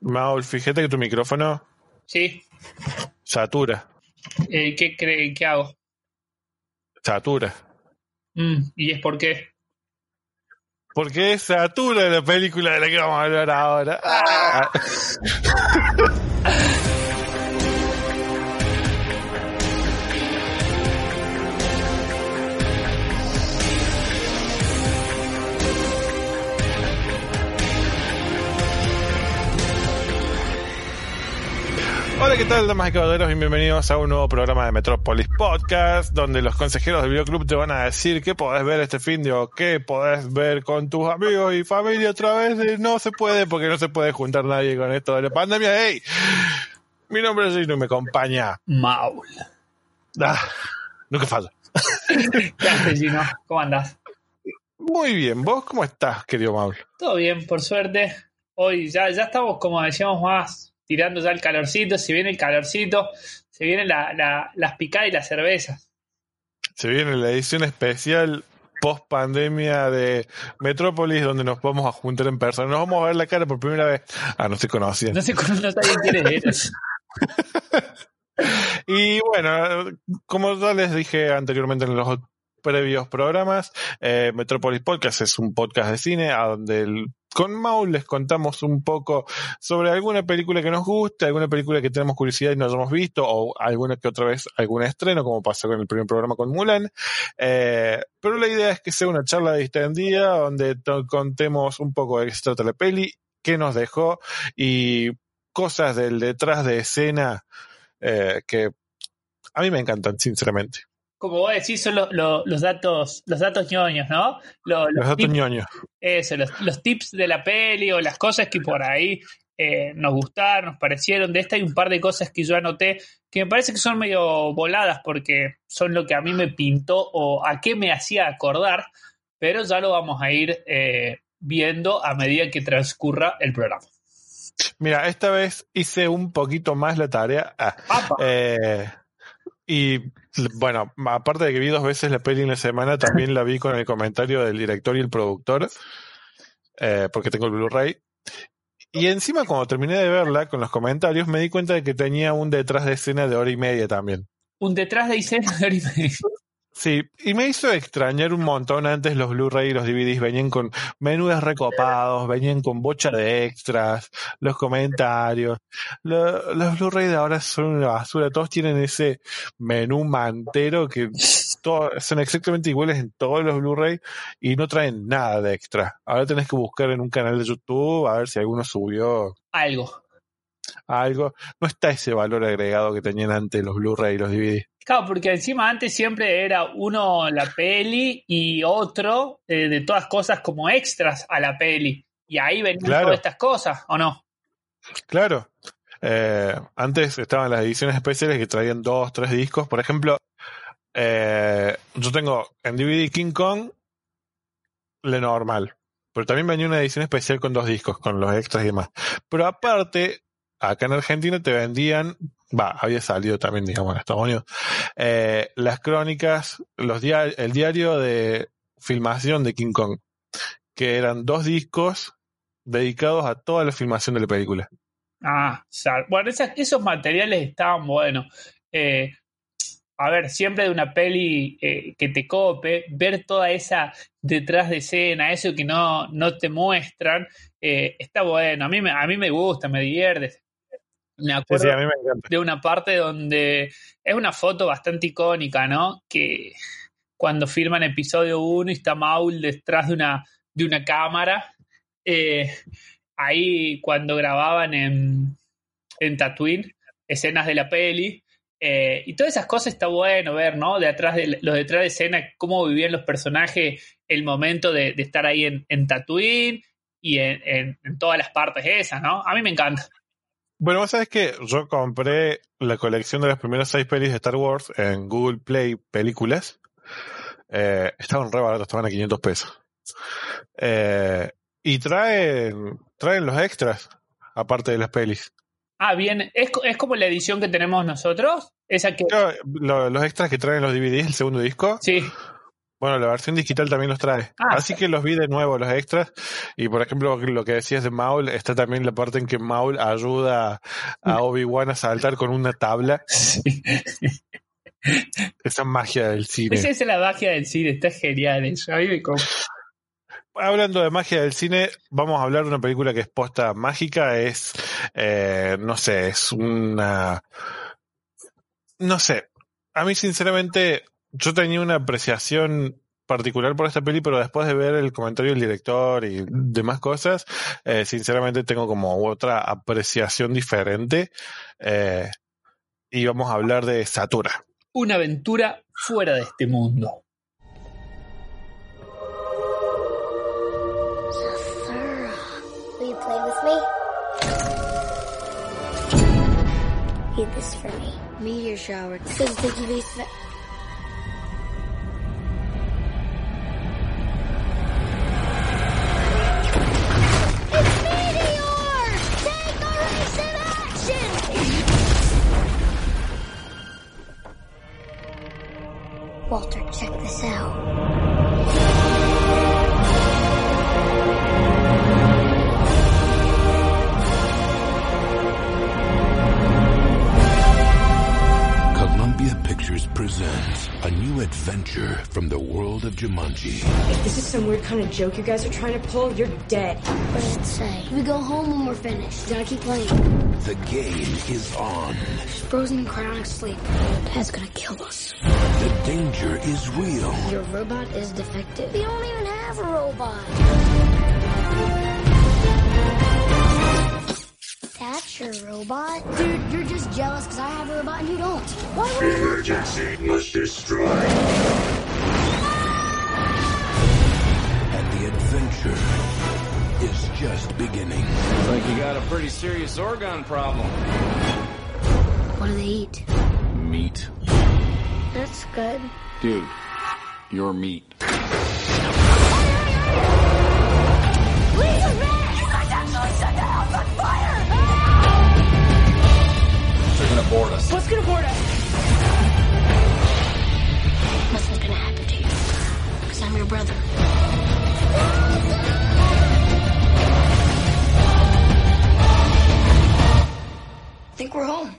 Maul, fíjate que tu micrófono Sí. satura, Eh, ¿Qué creen que hago? satura. Mm, ¿Y es por qué? Porque es satura la película de la que vamos a hablar ahora. Ah. Hola, ¿qué tal, damas y caballeros? Y bienvenidos a un nuevo programa de Metropolis Podcast, donde los consejeros del videoclub te van a decir qué podés ver este fin de o qué podés ver con tus amigos y familia otra vez. No se puede porque no se puede juntar nadie con esto de la pandemia. ¡Hey! Mi nombre es Gino y me acompaña. Maul. Ah, nunca falla. ¿Qué haces, Gino? ¿Cómo andás? Muy bien, ¿vos cómo estás, querido Maul? Todo bien, por suerte. Hoy ya, ya estamos, como decíamos, más tirando ya el calorcito. Se viene el calorcito, se vienen la, la- las picadas y las cervezas. Se viene la edición especial post pandemia de Metrópolis, donde nos vamos a juntar en persona. Nos vamos a ver la cara por primera vez. Ah, no se conocían. No sé cómo no sabía quién eres. Y bueno, como ya les dije anteriormente en los previos programas, eh, Metropolis Podcast es un podcast de cine a donde con Maul les contamos un poco sobre alguna película que nos guste, alguna película que tenemos curiosidad y no hayamos visto, o alguna que otra vez algún estreno, como pasó con el primer programa con Mulan. Eh, pero la idea es que sea una charla distendida donde contemos un poco de qué se trata la peli, qué nos dejó y cosas del detrás de escena eh, que a mí me encantan, sinceramente. Como vos decís, son los, datos, los datos ñoños, ¿no? Los, los Los datos tips- ñoños. Eso, los, los tips de la peli o las cosas que por ahí eh, nos gustaron, nos parecieron. De esta hay un par de cosas que yo anoté que me parece que son medio voladas porque son lo que a mí me pintó o a qué me hacía acordar, pero ya lo vamos a ir eh, viendo a medida que transcurra el programa. Mira, esta vez hice un poquito más la tarea. Ah, ¡Apa! eh, y bueno, aparte de que vi dos veces la peli en la semana, también la vi con el comentario del director y el productor, eh, porque tengo el Blu-ray. Y encima, cuando terminé de verla con los comentarios, me di cuenta de que tenía un detrás de escena de hora y media también. Un detrás de escena de hora y media. Sí, y me hizo extrañar un montón. Antes los Blu-ray y los DVDs venían con menús recopados, venían con bocha de extras, los comentarios. Lo- los Blu-ray de ahora son una basura. Todos tienen ese menú mantero que todo- son exactamente iguales en todos los Blu-ray y no traen nada de extra. Ahora tenés que buscar en un canal de YouTube a ver si alguno subió Algo. algo. No está ese valor agregado que tenían antes los Blu-ray y los DVDs. Claro, porque encima antes siempre era uno la peli y otro eh, de todas cosas como extras a la peli. Y ahí venían Claro. todas estas cosas, ¿o no? Claro. Eh, antes estaban las ediciones especiales que traían dos, tres discos. Por ejemplo, eh, yo tengo en DVD King Kong, le normal. Pero también venía una edición especial con dos discos, con los extras y demás. Pero aparte, acá en Argentina te vendían, va, había salido también, digamos, en Estados Unidos, eh, las crónicas, los dia- el diario de filmación de King Kong, que eran dos discos dedicados a toda la filmación de la película. Ah, bueno, esas- esos materiales estaban buenos. Eh, a ver, siempre de una peli eh, que te cope, ver toda esa detrás de escena, eso que no, no te muestran, está bueno. A mí, me, a mí me gusta, me divierte. Me acuerdo sí, me de una parte donde es una foto bastante icónica, ¿no? Que cuando filman episodio 1 y está Maul detrás de una, de una cámara, eh, ahí cuando grababan en, en Tatooine, escenas de la peli, eh, y todas esas cosas está bueno ver, ¿no? De atrás de los detrás de escena, cómo vivían los personajes el momento de, de estar ahí en, en Tatooine y en, en- en todas las partes esas, ¿no? A mí me encanta. Bueno, vos sabés que yo compré la colección de las primeras seis pelis de Star Wars en Google Play Películas. Eh, estaban re baratos, estaban a 500 pesos. Eh, y traen, traen los extras, aparte de las pelis. Ah, bien, es, es como la edición que tenemos nosotros, esa que... Lo- los extras que traen los DVDs, el segundo disco, Sí, bueno, la versión digital también los trae. Ah. Así que los vi de nuevo, los extras. Y por ejemplo, lo que decías de Maul, está también la parte en que Maul ayuda a Obi-Wan a saltar con una tabla. sí. Esa magia del cine. Esa es la magia del cine, está genial eso. A mí me Hablando de magia del cine, vamos a hablar de una película que es posta mágica. Es, eh, no sé, es una. No sé. A mí, sinceramente, yo tenía una apreciación particular por esta peli, pero después de ver el comentario del director y demás cosas, eh, sinceramente tengo como otra apreciación diferente. Eh, y vamos a hablar de Satura. Una aventura fuera de este mundo. Zathura, will you play with me? Read this for me. Meteor shower. Walter, check this out. Pictures presents a new adventure from the world of Jumanji. If this is some weird kind of joke you guys are trying to pull, you're dead. What does it say? We go home when we're finished. Gotta keep playing. The game is on. She's frozen in cryonic sleep. Dad's gonna kill us. The danger is real. Your robot is defective. We don't even have a robot. That's your robot? Dude, you're just jealous because I have a robot and you don't. Why would Emergency must destroy. And the adventure is just beginning. Looks like you got a pretty serious organ problem. What do they eat? Meat. That's good. Dude, you're meat. Gonna board us. What's gonna board us? Nothing's gonna happen to you. Because I'm your brother. think we're home.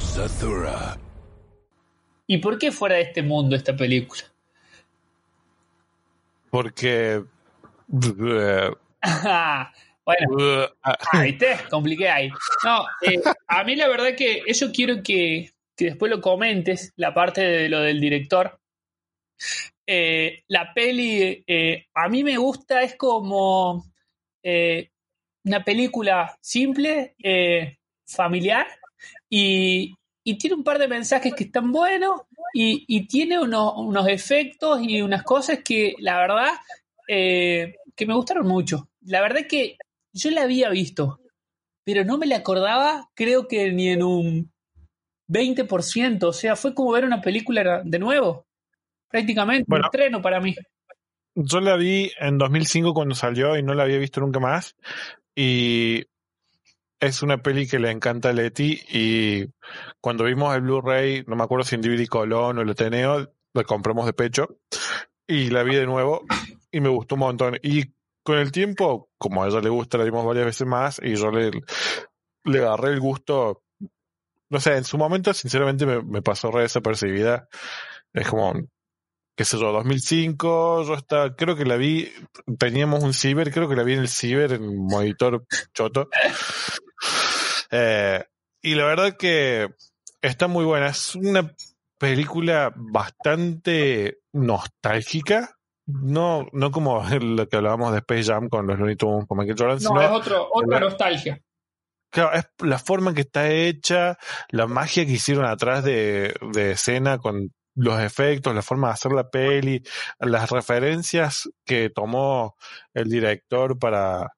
Zathura. ¿Y por qué fuera de este mundo esta película? Porque. bueno, ah, ahí te compliqué ahí. No, eh, a mí la verdad que eso quiero que, que después lo comentes, la parte de lo del director. Eh, la peli, eh, a mí me gusta, es como una película simple, familiar, y, y tiene un par de mensajes que están buenos, y, y tiene unos, unos efectos y unas cosas que la verdad que me gustaron mucho. La verdad que yo la había visto, pero no me la acordaba, creo que ni en un 20%, o sea, fue como ver una película de nuevo, prácticamente, Bueno. un estreno para mí. Yo la vi en 2005 cuando salió y no la había visto nunca más. Y es una peli que le encanta a Leti. Y cuando vimos el Blu-ray, no me acuerdo si en DVD Colón o el Ateneo, la compramos de pecho. Y la vi de nuevo y me gustó un montón. Y con el tiempo, como a ella le gusta, la vimos varias veces más y yo le, le agarré el gusto. No sé, en su momento, sinceramente, me, me pasó re desapercibida. Es como, qué sé yo, 2005, yo estaba, creo que la vi, teníamos un ciber, creo que la vi en el ciber, en un monitor choto. Eh, y la verdad que está muy buena, es una película bastante nostálgica, no, no como lo que hablábamos de Space Jam con los Looney Tunes, con Michael Jordan, No, sino es otro, otra la- nostalgia. Claro, es la forma en que está hecha, la magia que hicieron atrás de, de escena con los efectos, la forma de hacer la peli, las referencias que tomó el director para,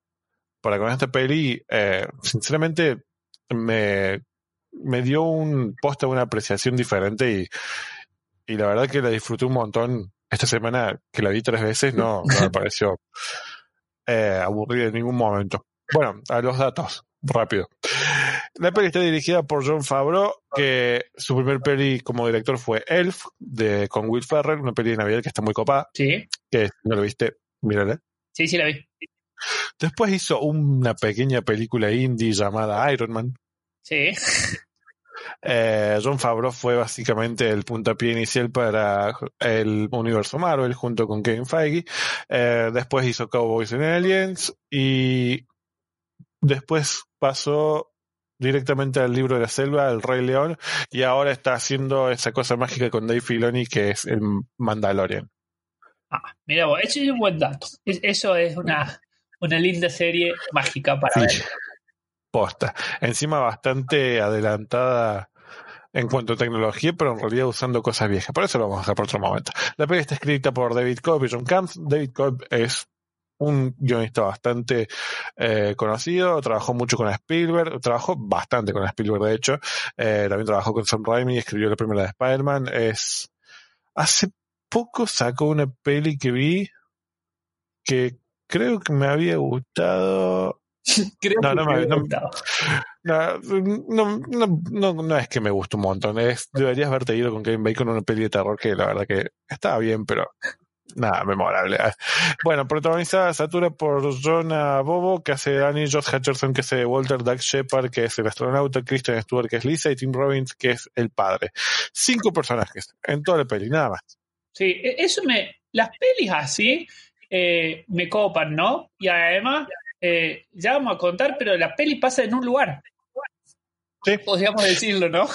para con esta peli, eh, sinceramente me, me dio un poste, una apreciación diferente y, y la verdad que la disfruté un montón. Esta semana que la vi tres veces no, no me pareció eh, aburrida en ningún momento. Bueno, a los datos, rápido. La peli está dirigida por John Favreau, que su primer peli como director fue Elf, de, con Will Ferrell, una peli de Navidad que está muy copada, Sí, que si no lo viste, mírala. sí, sí la vi. Después hizo una pequeña película indie llamada Iron Man. Sí. Eh, John Favreau fue básicamente el puntapié inicial para el universo Marvel junto con Kevin Feige. Eh, después hizo Cowboys and Aliens y después pasó directamente al libro de la selva, El Rey León, y ahora está haciendo esa cosa mágica con Dave Filoni que es el Mandalorian. Ah, mira vos, eso es un buen dato. Es- eso es una, una linda serie mágica para ver. Posta. Encima bastante adelantada en cuanto a tecnología, pero en realidad usando cosas viejas. Por eso lo vamos a dejar por otro momento. La peli está escrita por David Cobb y John Camp. David Cobb es un guionista bastante eh, conocido, trabajó mucho con Spielberg, trabajó bastante con Spielberg de hecho, eh, también trabajó con Sam Raimi, escribió la primera de Spider-Man, es hace poco sacó una peli que vi que creo que me había gustado, Creo No, que no me no- gustado. no, no, no, no, no es que me guste un montón. Es, deberías haberte ido con Kevin Bacon una peli de terror que la verdad que estaba bien, pero nada, memorable. Bueno, protagonizada Satura por Jonah Bobo, que hace Danny, Josh Hutcherson, que hace Walter, Doug Shepard, que es el astronauta, Kristen Stewart, que es Lisa, y Tim Robbins, que es el padre. Cinco personajes en toda la peli, nada más. Sí, e- eso me. Las pelis así eh, me copan, ¿no? Y además, eh, ya vamos a contar, pero la peli pasa en un lugar. Sí. Podríamos decirlo, ¿no?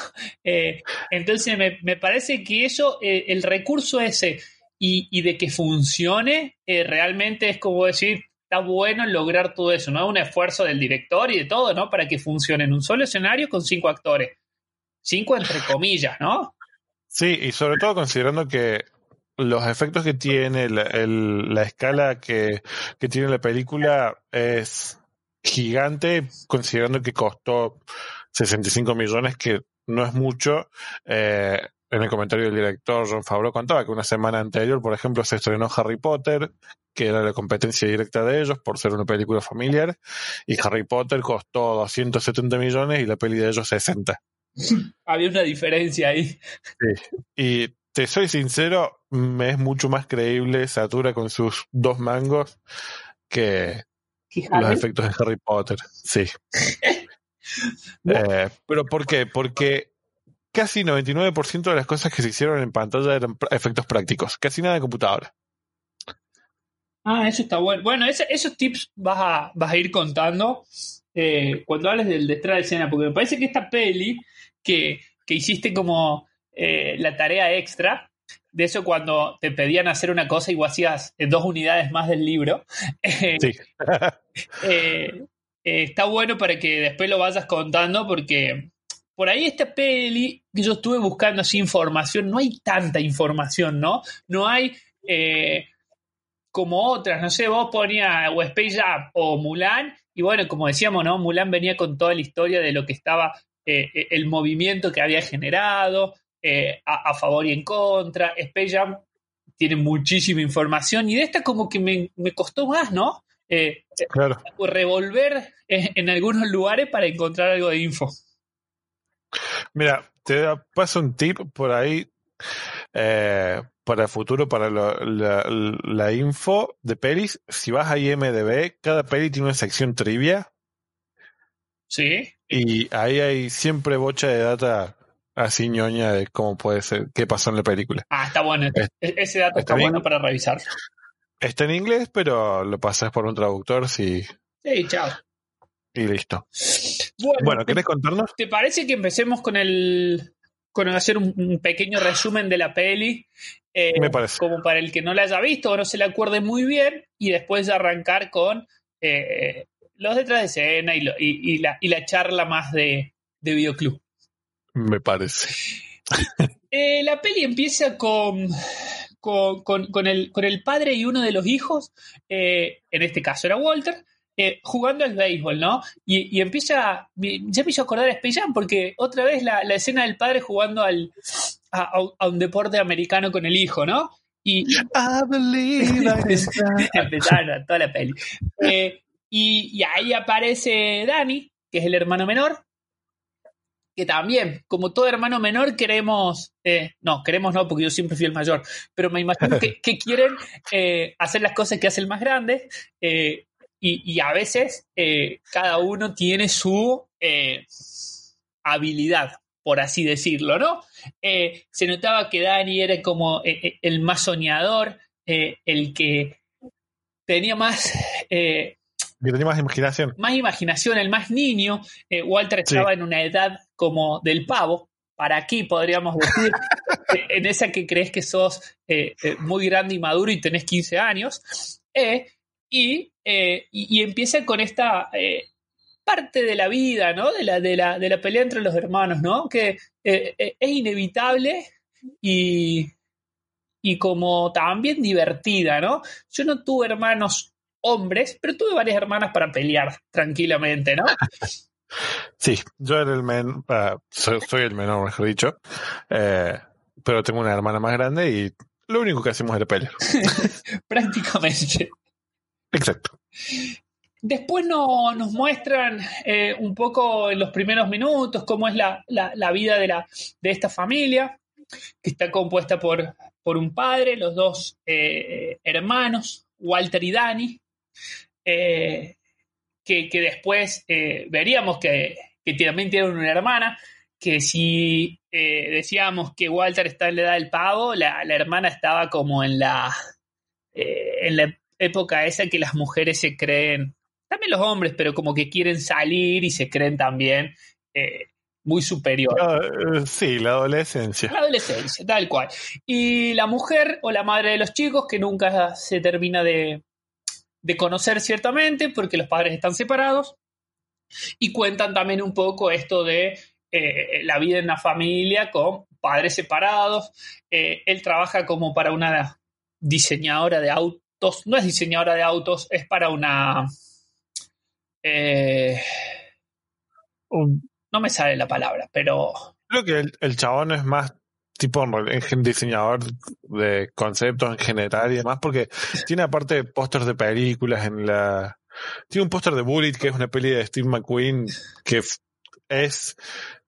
Eh, entonces me, me parece que eso, eh, el recurso ese y, y de que funcione, realmente es como decir, está bueno lograr todo eso, ¿no? Un esfuerzo del director y de todo, ¿no? Para que funcione en un solo escenario con cinco actores. Cinco entre comillas, ¿no? Sí, y sobre todo considerando que los efectos que tiene, la, el- la escala que, que tiene la película es gigante, considerando que costó 65 millones, que no es mucho. Eh, en el comentario del director John Favreau contaba que una semana anterior, por ejemplo, se estrenó Harry Potter, que era la competencia directa de ellos por ser una película familiar, y Harry Potter costó 270 millones y la peli de ellos 60. Había una diferencia ahí. Y te soy sincero, me es mucho más creíble Satura con sus dos mangos que los efectos de Harry Potter. Sí. Eh, ¿Pero por qué? Porque casi 99% de las cosas que se hicieron en pantalla eran efectos prácticos. Casi nada de computadora. Ah, eso está bueno. Bueno, ese- esos tips vas a, vas a ir contando eh, cuando hables del detrás de escena, porque me parece que esta peli que, que hiciste como eh, la tarea extra, de eso cuando te pedían hacer una cosa y vos hacías eh, dos unidades más del libro, eh, Sí. eh, está bueno para que después lo vayas contando porque por ahí esta peli que yo estuve buscando así información, no hay tanta información, ¿no? No hay eh, como otras, no sé, vos ponías o Space Jam o Mulan y bueno, como decíamos, ¿no? Mulan venía con toda la historia de lo que estaba, eh, el movimiento que había generado eh, a, a favor y en contra. Space Jam tiene muchísima información y de esta como que me, me costó más, ¿no? Eh, Claro. revolver en, en algunos lugares para encontrar algo de info. Mira, te paso un tip por ahí eh, para el futuro, para lo- la, la info de pelis. Si vas a IMDB, cada peli tiene una sección trivia ¿Sí? y ahí hay siempre bocha de data así ñoña de cómo puede ser, qué pasó en la película. Ah, está bueno. Es- E- Ese dato está bueno para revisarlo. Está en inglés, pero lo pasas por un traductor sí, Sí, chao. y listo. Bueno, Bueno, ¿querés contarnos? ¿te parece que empecemos con el con hacer un, un pequeño resumen de la peli? Eh, Me parece. Como para el que no la haya visto o no se le acuerde muy bien, y después de arrancar con eh, los detrás de escena y, lo- y- y la, y la charla más de, de videoclub. Me parece. Eh, la peli empieza con, con, con- con el, con el padre y uno de los hijos, eh, en este caso era Walter, eh, jugando al béisbol, ¿no? Y, y empieza, ya me hizo acordar a Space Jam porque otra vez la, la escena del padre jugando al, a, un deporte americano con el hijo, ¿no? Y, Empezaron toda la peli. Eh, y, y ahí aparece Dani, que es el hermano menor, que también, como todo hermano menor, queremos, eh, no, queremos no, porque yo siempre fui el mayor, pero me imagino que, que quieren eh, hacer las cosas que hace el más grande, eh, y, y a veces eh, cada uno tiene su habilidad, por así decirlo, ¿no? Se notaba que Dani era como el más soñador, el que tenía más, Que tenía más imaginación. más imaginación, el más niño. Eh, Walter Sí. estaba en una edad como del pavo, para aquí podríamos decir, en esa que crees que sos eh, eh, muy grande y maduro y tenés 15 años. Eh, y, y, y empieza con esta parte de la vida, ¿no? De la, de, la, de la pelea entre los hermanos, ¿no? Que es inevitable y, y como también divertida, ¿no? Yo no tuve hermanos hombres, pero tuve varias hermanas para pelear tranquilamente, ¿no? Sí, yo era el men, soy, soy el menor, mejor dicho. Eh, pero tengo una hermana más grande y lo único que hacemos era pelear. Prácticamente. Exacto. Después no- nos muestran eh, un poco en los primeros minutos cómo es la, la- la vida de, la, de esta familia, que está compuesta por, por un padre, los dos eh, hermanos, Walter y Dani, eh, que, que después eh, veríamos que, que también tienen una hermana, que si eh, decíamos que Walter está en la edad del pavo, la, la hermana estaba como en la, eh, en la época esa que las mujeres se creen, también los hombres, pero como que quieren salir y se creen también muy superior. Ah, sí, la adolescencia. La adolescencia, tal cual. Y la mujer o la madre de los chicos, que nunca se termina de, de conocer ciertamente, porque los padres están separados. Y cuentan también un poco esto de eh, la vida en la familia con padres separados. Eh, él trabaja como para una diseñadora de autos. No es diseñadora de autos, es para una... eh, no me sale la palabra, pero Creo que el, el chabón es más tipo en diseñador de conceptos en general y demás, porque tiene aparte pósters de películas en la... Tiene un póster de Bullet, que es una peli de Steve McQueen, que es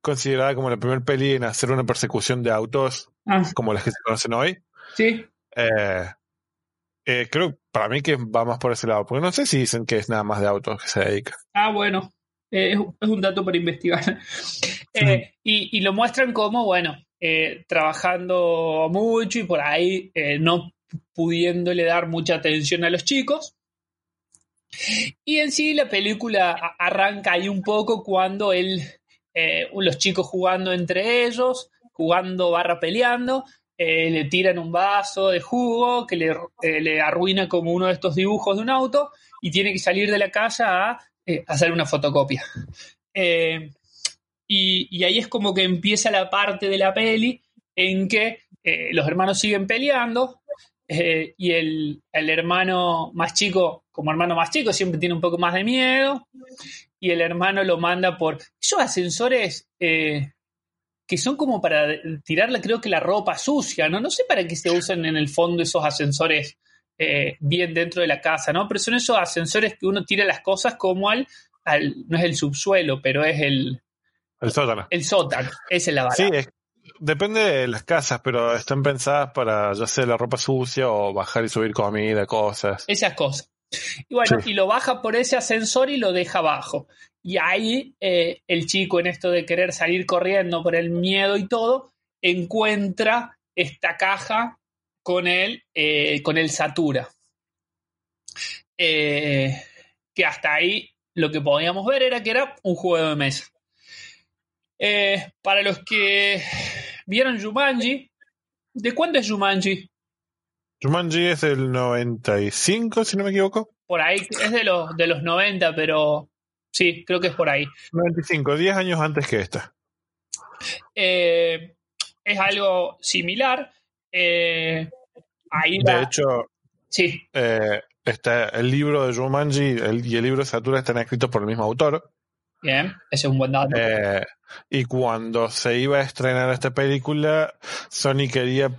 considerada como la primera peli en hacer una persecución de autos ah, como las que se conocen hoy. sí, Eh, eh, creo para mí que va más por ese lado, porque no sé si dicen que es nada más de autos que se dedica. Ah, bueno, eh, es, es un dato para investigar. Eh, y, y lo muestran como, bueno, eh, trabajando mucho y por ahí eh, no pudiéndole dar mucha atención a los chicos. Y en sí la película arranca ahí un poco cuando él, eh, los chicos jugando entre ellos, jugando barra peleando, eh, le tiran un vaso de jugo que le, le arruina como uno de estos dibujos de un auto y tiene que salir de la casa a hacer una fotocopia. Y, ahí es como que empieza la parte de la peli en que eh, los hermanos siguen peleando eh, y el, hermano más chico, como hermano más chico, siempre tiene un poco más de miedo y el hermano lo manda por esos ascensores eh, que son como para tirarle creo que la ropa sucia, ¿no? No sé para qué se usan en el fondo esos ascensores bien dentro de la casa, ¿no? Pero son esos ascensores que uno tira las cosas como al no es el subsuelo, pero es el, El sótano. el sótano, esa es la Sí, palabra. es- depende de las casas, pero están pensadas para ya sea la ropa sucia o bajar y subir comida, cosas. esas cosas. Y bueno, Sí. y lo baja por ese ascensor y lo deja abajo. Y ahí eh, el chico, en esto de querer salir corriendo por el miedo y todo, encuentra esta caja con el, eh, con el Satura. Eh, que hasta ahí lo que podíamos ver era que era un juego de mesa. Eh, para los que vieron Jumanji, ¿de cuándo es Jumanji? Jumanji es del 95, si no me equivoco. Por ahí, es de los, de los 90, pero sí, creo que es por ahí. 95, 10 años antes que esta. Eh, es algo similar. Eh, ahí De la- hecho, sí, eh, está el libro de Jumanji el- y el libro de Satura están escritos por el mismo autor. Bien, ese es un buen dato. Eh, y cuando se iba a estrenar esta película, Sony quería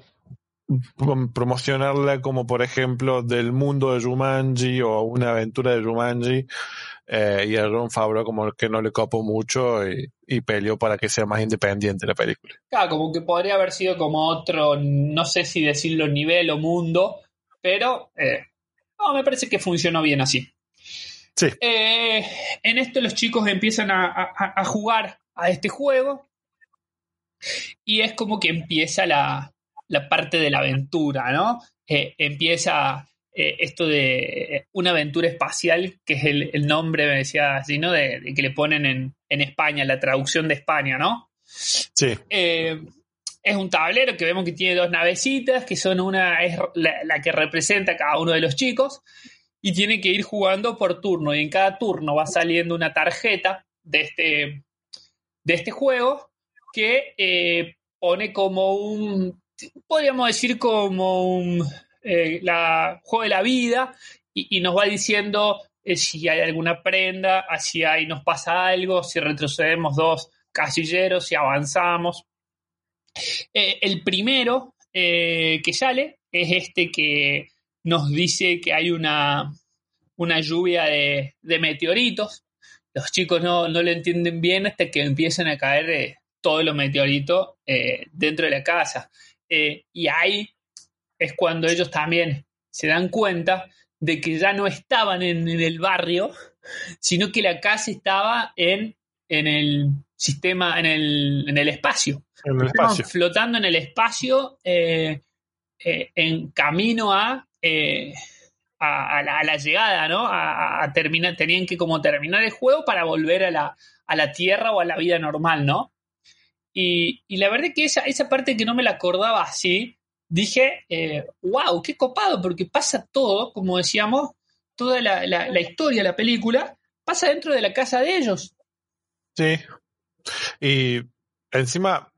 prom- promocionarla como, por ejemplo, del mundo de Jumanji o una aventura de Jumanji. eh, y a Ron Favreau como que no le copó mucho y, y peleó para que sea más independiente la película. Claro, como que podría haber sido como otro, no sé si decirlo nivel o mundo, pero eh, no, me parece que funcionó bien así. Sí. Eh, en esto los chicos empiezan a, a- a jugar a este juego y es como que empieza la, la parte de la aventura, ¿no? Eh, empieza eh, esto de una aventura espacial, que es el, el nombre, me decía así, ¿no? De, de que le ponen en, en España, la traducción de España, ¿no? Sí, es un tablero que vemos que tiene dos navecitas, que son una, es la, la que representa a cada uno de los chicos, y tiene que ir jugando por turno, y en cada turno va saliendo una tarjeta de este, de este juego que eh, pone como un, podríamos decir como un eh, juego de la vida, y, nos va diciendo eh, si hay alguna prenda, si hay, nos pasa algo, si retrocedemos dos casilleros, si avanzamos. El primero que sale es este que nos dice que hay una, una lluvia de, de meteoritos. Los chicos no, no lo entienden bien hasta que empiezan a caer eh, todos los meteoritos eh, dentro de la casa. Eh, y ahí es cuando ellos también se dan cuenta de que ya no estaban en, en el barrio, sino que la casa estaba en, en el sistema, en el, en el espacio. en el Estaban espacio. flotando en el espacio en camino a, eh, a, la, llegada, ¿no? A, terminar, tenían que como terminar el juego para volver a la, a la Tierra o a la vida normal, ¿no? Y, y la verdad que esa, esa parte que no me la acordaba así, dije, eh, wow, qué copado, porque pasa todo, como decíamos, toda la, la- la historia, la película, pasa dentro de la casa de ellos. Sí. Y encima,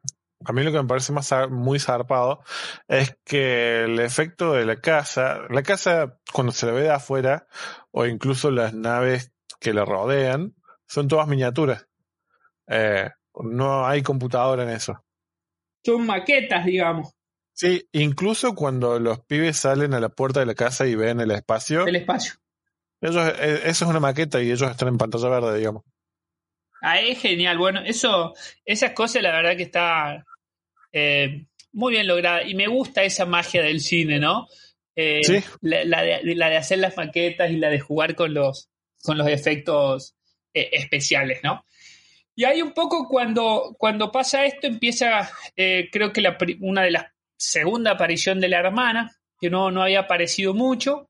a mí lo que me parece más muy zarpado es que el efecto de la casa, la casa cuando se la ve de afuera, o incluso las naves que la rodean, son todas miniaturas. Eh, no hay computadora en eso. Son maquetas, digamos, Sí, incluso cuando los pibes salen a la puerta de la casa y ven el espacio, del espacio. ellos, eh, eso es una maqueta y ellos están en pantalla verde, digamos. Ah, es genial. Bueno, eso, esas cosas la verdad que está eh, muy bien lograda. Y me gusta esa magia del cine, ¿no? Eh, Sí. La, la de, la de hacer las maquetas y la de jugar con los, con los efectos eh, especiales, ¿no? Y ahí un poco cuando, cuando pasa esto empieza, eh, creo que la, una de las segunda aparición de la hermana, que no, no había aparecido mucho.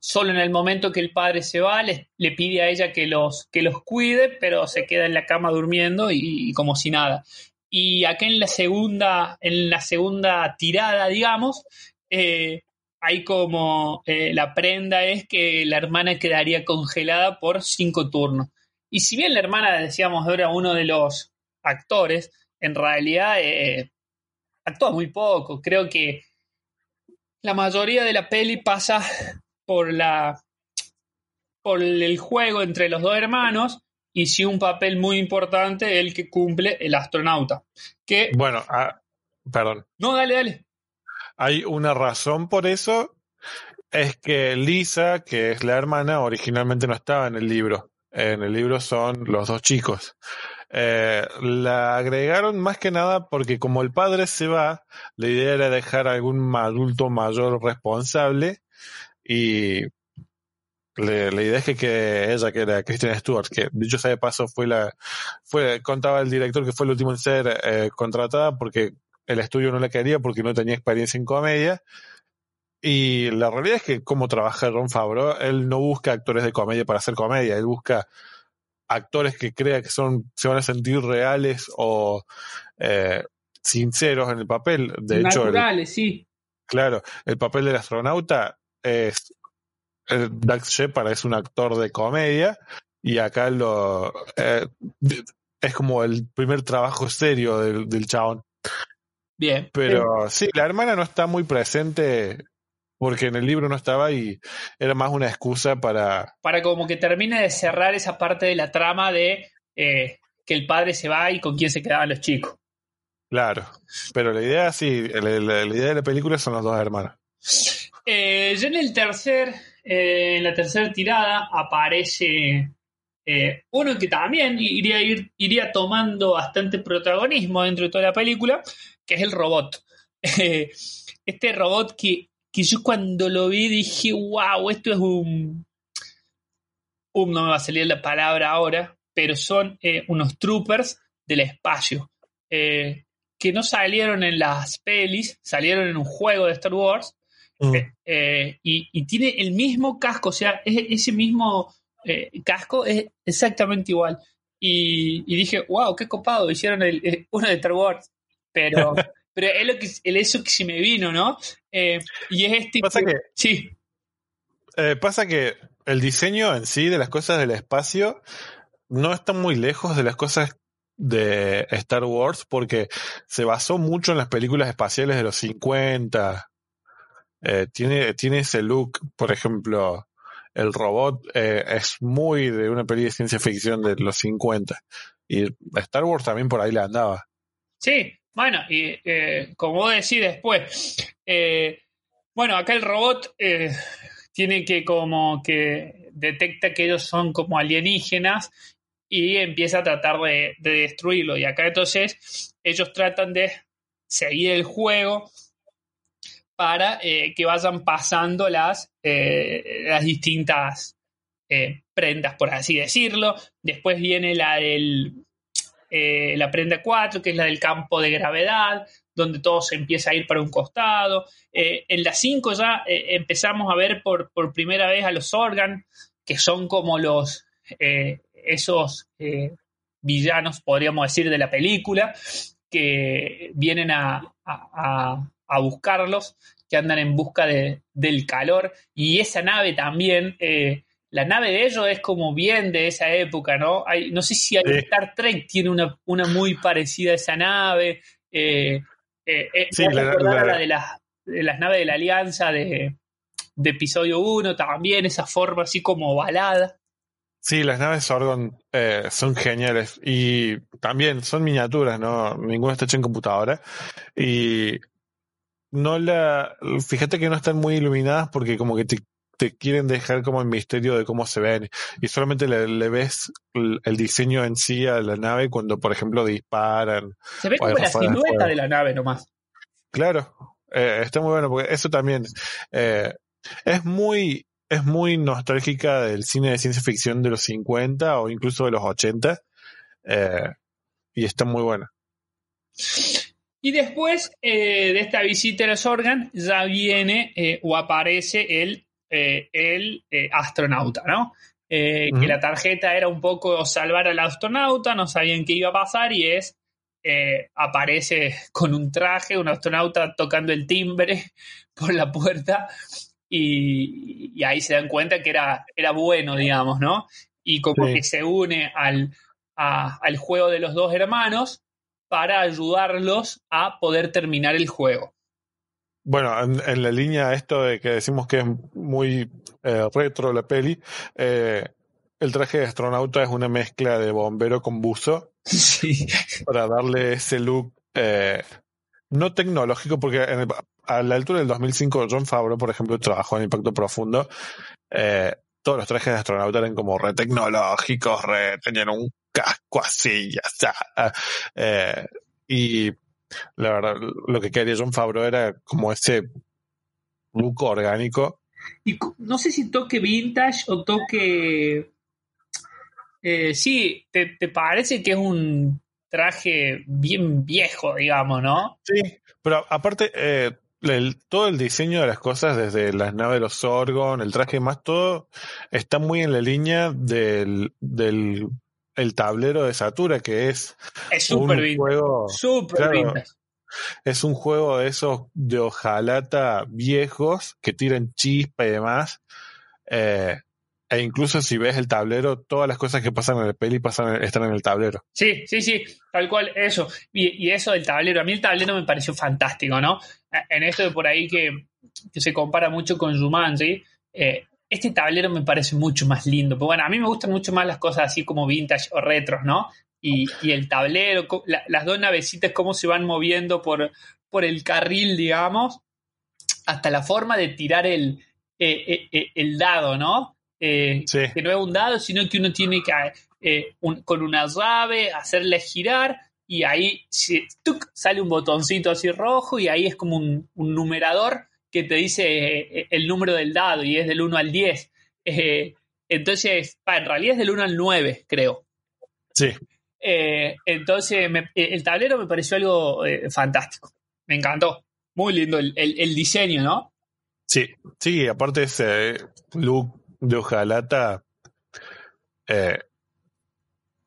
Solo en el momento que el padre se va, le, pide a ella que los, que los cuide, pero se queda en la cama durmiendo y, y como si nada. Y acá en la segunda, en la segunda tirada, digamos, eh, hay como eh, la prenda es que la hermana quedaría congelada por cinco turnos. Y si bien la hermana, decíamos, era uno de los actores, en realidad eh, actúa muy poco. Creo que la mayoría de la peli pasa por la por el juego entre los dos hermanos y sí un papel muy importante el que cumple el astronauta. Que Bueno, ah, perdón. no, dale, dale. Hay una razón por eso. Es que Lisa, que es la hermana, originalmente no estaba en el libro. En el libro son los dos chicos. Eh, la agregaron más que nada porque como el padre se va, la idea era dejar a algún adulto mayor responsable y le- la idea es que, que ella, que era Kristen Stewart, que dicho sea de paso fue la, fue, contaba el director que fue el último en ser eh, contratada porque el estudio no la quería porque no tenía experiencia en comedia. Y la realidad es que como trabaja Ron Favreau, él no busca actores de comedia para hacer comedia, él busca actores que crea que son, se van a sentir reales o eh, sinceros en el papel. De hecho, el- sí. Claro, el papel del astronauta es. El Dax Shepard es un actor de comedia y acá lo. eh, es como el primer trabajo serio del, del chabón. Bien. Pero sí, la hermana no está muy presente porque en el libro no estaba y era más una excusa para... Para como que termine de cerrar esa parte de la trama de eh, que el padre se va y con quién se quedaban los chicos. Claro, pero la idea sí, la, la- la idea de la película son los dos hermanos. Eh, ya en el tercer, eh, en la tercera tirada aparece eh, uno que también iría, ir- iría tomando bastante protagonismo dentro de toda la película, que es el robot. Este robot que, que yo cuando lo vi dije, wow, esto es un... No me va a salir la palabra ahora, pero son eh, unos troopers del espacio. Que no salieron en las pelis, salieron en un juego de Star Wars, Mm. eh, eh, y, y tiene el mismo casco, o sea, es- ese mismo eh, casco es exactamente igual. Y, y dije, wow, qué copado, hicieron el, eh, uno de Star Wars. Pero, pero es lo que, el eso que se me vino, ¿no? Eh, y es este. Pasa que- Sí, Eh, pasa que el diseño en sí de las cosas del espacio no está muy lejos de las cosas de Star Wars porque se basó mucho en las películas espaciales de los 50. Eh, tiene, tiene ese look, por ejemplo, el robot eh, es muy de una peli de ciencia ficción de los 50. Y Star Wars también por ahí le andaba. Sí, bueno, y eh, como decís después, eh, bueno, acá el robot eh, tiene que como que detecta que ellos son como alienígenas y empieza a tratar de, de destruirlo. Y acá entonces ellos tratan de seguir el juego para eh, que vayan pasando las, eh, las distintas eh, prendas, por así decirlo. Después viene la del la prenda 4, que es la del campo de gravedad, donde todo se empieza a ir para un costado. En la 5 ya empezamos a ver por, por primera vez a los Organ, que son como los esos villanos, podríamos decir, de la película, que vienen a- a buscarlos, que andan en busca de- del calor. Y esa nave también, eh, la nave de ellos es como bien de esa época, ¿no? Hay, no sé si hay Sí. Star Trek tiene una, una muy parecida a esa nave. Eh, eh, eh, Sí, la de, las, de las naves de la Alianza de, de episodio 1, también esa forma así como balada. Sí, las naves Sorgon eh, son geniales y también son miniaturas, ¿no? Ninguna está hecha en computadora. Y no la. Fíjate que no están muy iluminadas porque, como que te, te quieren dejar como el misterio de cómo se ven. Y solamente le, le ves el, diseño en sí a la nave cuando, por ejemplo, disparan. Se ve como la silueta de la nave nomás. Claro, eh, está muy bueno porque eso también eh, es muy es muy nostálgica del cine de ciencia ficción de los 50 o incluso de los 80 eh, y está muy buena. Y después eh, de esta visita a los Organ, ya viene eh, o aparece el, eh, el astronauta, ¿no? Que la tarjeta era un poco salvar al astronauta, no sabían qué iba a pasar y es. aparece con un traje, un astronauta tocando el timbre por la puerta y, y ahí se dan cuenta que era, era bueno, digamos, ¿no? Y como Sí. que se une al, a- al juego de los dos hermanos para ayudarlos a poder terminar el juego. Bueno, en, en la línea esto de que decimos que es muy eh, retro la peli, eh, el traje de astronauta es una mezcla de bombero con buzo Sí. para darle ese look eh, no tecnológico, porque en el- a la altura del 2005 John Favreau, por ejemplo, trabajó en Impacto Profundo. eh, todos los trajes de astronauta eran como re tecnológicos, re, tenían un casco así, ya está. Eh, y la verdad, lo que quería John Favreau era como ese look orgánico. Y no sé si toque vintage o toque. Eh, sí, te, te parece que es un traje bien viejo, digamos, ¿no? Sí, pero aparte, eh, el- todo el diseño de las cosas, desde las naves de los Sorgon, el traje más, todo está muy en la línea del, del el tablero de Satura, que es Es un vintage. juego, Súper claro. vintage. es un juego de esos de hojalata viejos que tiran chispa y demás. Eh, E incluso si ves el tablero, todas las cosas que pasan en el peli pasan están en el tablero. Sí, sí, sí, tal cual, eso. Y, y eso del tablero, a mí el tablero me pareció fantástico, ¿no? En esto de por ahí que, que se compara mucho con Jumanji, eh, este tablero me parece mucho más lindo. Pero bueno, a mí me gustan mucho más las cosas así como vintage o retros, ¿no? Y, y el tablero, la- las dos navecitas, cómo se van moviendo por, por el carril, digamos, hasta la forma de tirar el, eh, eh, eh, el dado, ¿no? Eh, Sí. Que no es un dado, sino que uno tiene que, un- con una llave, hacerle girar y ahí se- ¡tuc! sale un botoncito así rojo y ahí es como un, un numerador que te dice eh, el número del dado y es del 1 al 10. Eh, entonces, pa, en realidad es del 1 al 9, creo. Sí, Eh, entonces, me- eh, el tablero me pareció algo eh, fantástico. Me encantó. Muy lindo el, el- el diseño, ¿no? sí, sí, aparte ese look de hojalata eh,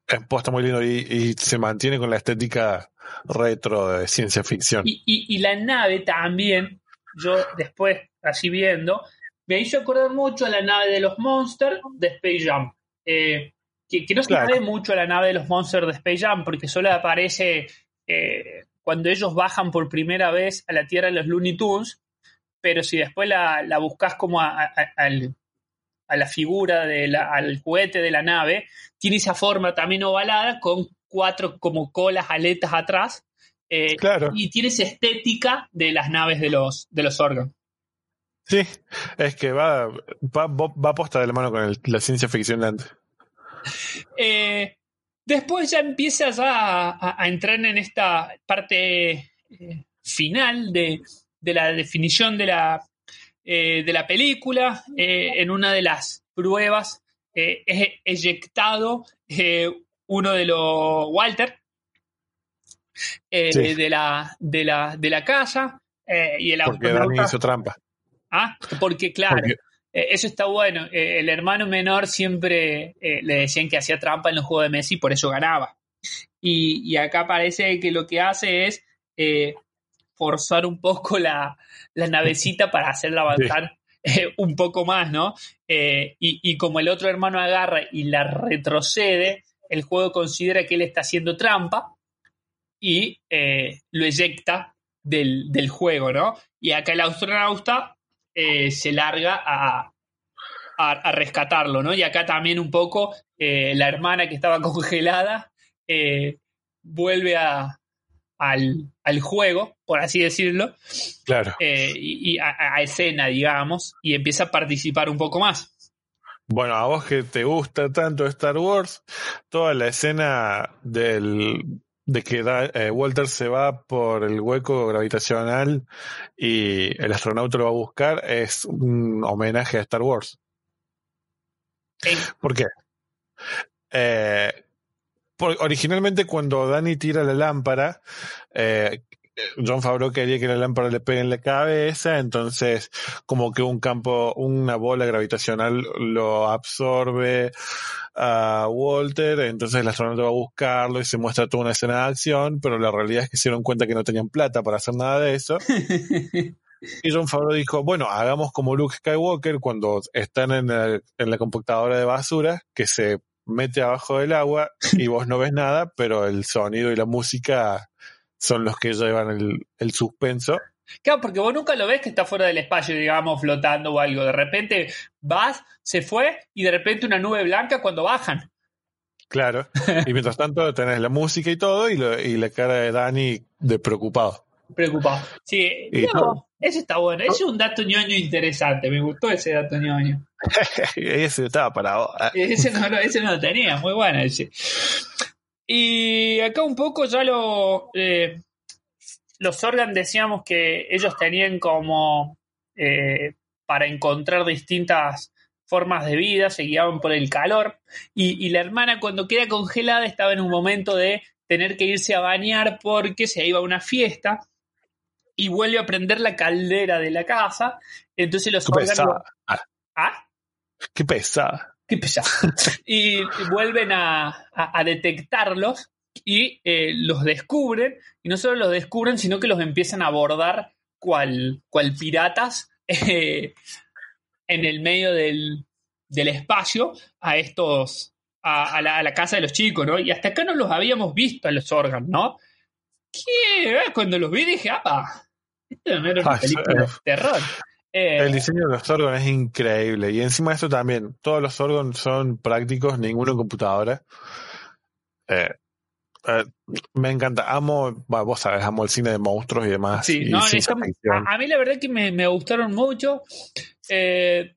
es posta muy lindo y, y se mantiene con la estética retro de ciencia ficción. Y, y- y la nave también, yo después, así viendo, me hizo acordar mucho a la nave de los Monsters de Space Jam. Eh, que, que no se Claro. ve mucho a la nave de los Monsters de Space Jam, porque solo aparece eh, cuando ellos bajan por primera vez a la Tierra en los Looney Tunes, pero si después la, la buscas como a, a- al- a la figura, de la- al juguete de la nave, tiene esa forma también ovalada con cuatro como colas, aletas atrás. Eh, Claro. y tiene esa estética de las naves de los, de los órganos. Sí, es que va, va, va posta de la mano con el- la ciencia ficción de antes. Eh, después ya empieza ya a, a- entrar en esta parte eh, final de, de la definición de la, eh, de la película. En una de las pruebas es eyectado uno de los Walter eh, Sí. de, la, de, la, de la casa eh, y el Porque astronauta- hizo trampa. Ah, porque claro, Porque- eh, eso está bueno. El hermano menor siempre le decían que hacía trampa en los juegos de Messi, por eso ganaba. Y, y acá parece que lo que hace es eh, forzar un poco la, la navecita para hacerla avanzar un poco más, ¿no? Y, y como el otro hermano agarra y la retrocede, el juego considera que él está haciendo trampa y eh, lo eyecta del, del juego, ¿no? Y acá el astronauta eh, se larga a, a, a rescatarlo, ¿no? Y acá también un poco eh, la hermana que estaba congelada vuelve a, al, al juego, por así decirlo, Claro. y, y a, a escena, digamos, y empieza a participar un poco más. Bueno, a vos que te gusta tanto Star Wars, toda la escena del, de que da- eh, Walter se va por el hueco gravitacional y el astronauta lo va a buscar es un homenaje a Star Wars. ¿Por qué? Eh, por- originalmente cuando Danny tira la lámpara, eh, John Favreau quería que la lámpara le pegue en la cabeza, entonces como que un campo, una bola gravitacional lo absorbe a Walter, entonces el astronauta va a buscarlo y se muestra toda una escena de acción, pero la realidad es que se dieron cuenta que no tenían plata para hacer nada de eso. Y John Favreau dijo, bueno, hagamos como Luke Skywalker cuando están en, el- en la computadora de basura, que se mete abajo del agua y vos no ves nada, pero el sonido y la música son los que llevan el, el suspenso. Claro, porque vos nunca lo ves que está fuera del espacio, digamos, flotando o algo. De repente vas, se fue y de repente una nube blanca cuando bajan. Claro. Y mientras tanto tenés la música y todo y, lo- y la cara de Danny de preocupado. Preocupado. Sí, Y todo. eso está bueno. Ese es un dato ñoño interesante. Me gustó ese dato ñoño. Ese estaba para vos. Ese no, ese no lo tenía, muy bueno ese. Y acá un poco ya lo. eh, los Organ decíamos que ellos tenían como. eh, para encontrar distintas formas de vida, se guiaban por el calor. Y, y la hermana, cuando queda congelada, estaba en un momento de tener que irse a bañar porque se iba a una fiesta y vuelve a prender la caldera de la casa. Entonces los Qué Organ. pesada. Ah, ¿Ah? qué pesada. Y vuelven a, a- a detectarlos y eh, los descubren. Y no solo los descubren, sino que los empiezan a abordar cual, cual piratas eh, en el medio del, del espacio a estos, a, a la, a la casa de los chicos, ¿no? Y hasta acá no los habíamos visto a los órganos, ¿no? Que cuando los vi dije, ¡apa! Esto no era una película de terror. Eh, El diseño de los órganos es increíble. Y encima de eso también, todos los órganos son prácticos, ninguno en computadora. Eh, eh, me encanta. Amo, bueno, vos sabes, amo el cine de monstruos y demás. Sí, y no, ficción. a, a mí la verdad que me, me gustaron mucho. Eh,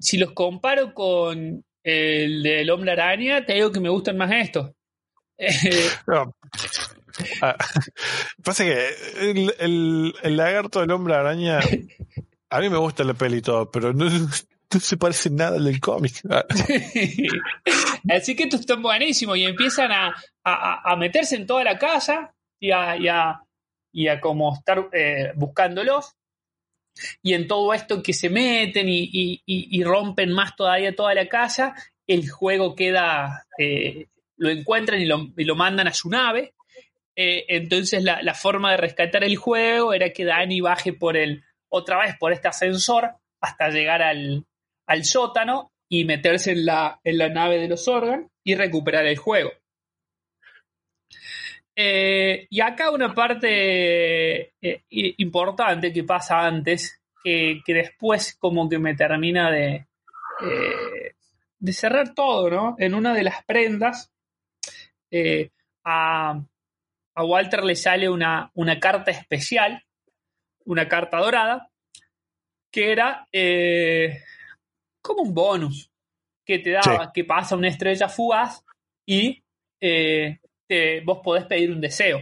si los comparo con el del Hombre Araña, te digo que me gustan más estos. No. Ah, pasa que el, el, el lagarto del hombre araña, a mí me gusta la peli y todo, pero no, se parece nada al del cómic. Así que estos están buenísimos y empiezan a, a- a meterse en toda la casa y a, y a, y a como estar eh, buscándolos. Y en todo esto que se meten y, y- y- rompen más todavía toda la casa, el juego queda, eh, lo encuentran y lo, lo mandan a su nave. Eh, entonces la, la forma de rescatar el juego era que Dani baje por el, otra vez por este ascensor hasta llegar al, al sótano y meterse en la, en la nave de los órganos y recuperar el juego. Eh, y acá una parte eh, importante que pasa antes, que, después como que me termina de, eh, de cerrar todo, ¿no? En una de las prendas, a, a Walter le sale una, una carta especial, una carta dorada, que era eh, como un bonus que te daba, que pasa una estrella fugaz y eh, te- vos podés pedir un deseo.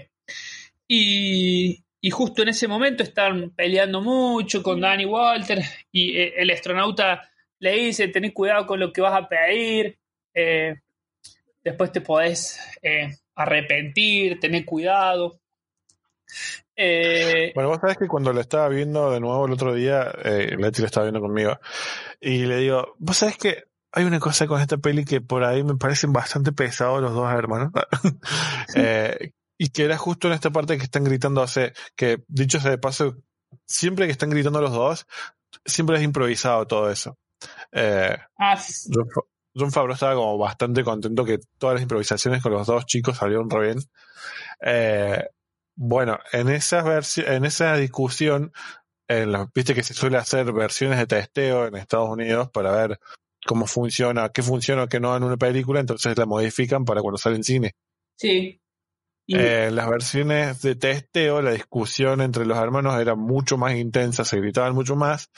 Y, y justo en ese momento están peleando mucho con Danny Walter y eh, el astronauta le dice, tenés cuidado con lo que vas a pedir, eh, después te podés eh, arrepentir, tenés cuidado. Eh, Bueno, vos sabés que cuando lo estaba viendo de nuevo el otro día, eh, Leti lo estaba viendo conmigo, y le digo, vos sabés que hay una cosa con esta peli que por ahí me parecen bastante pesados los dos hermanos. Eh, y que era justo en esta parte que están gritando, hace, que dicho sea de paso, siempre que están gritando los dos, siempre es improvisado todo eso. Eh, ah, John, John Favreau estaba como bastante contento que todas las improvisaciones con los dos chicos salieron re bien. Eh, bueno, en esa versi- en esa discusión, en los- viste que se suele hacer versiones de testeo en Estados Unidos para ver cómo funciona, qué funciona o qué no en una película, entonces la modifican para cuando sale en cine. sí. Y- Eh, en las versiones de testeo, la discusión entre los hermanos era mucho más intensa, se gritaban mucho más,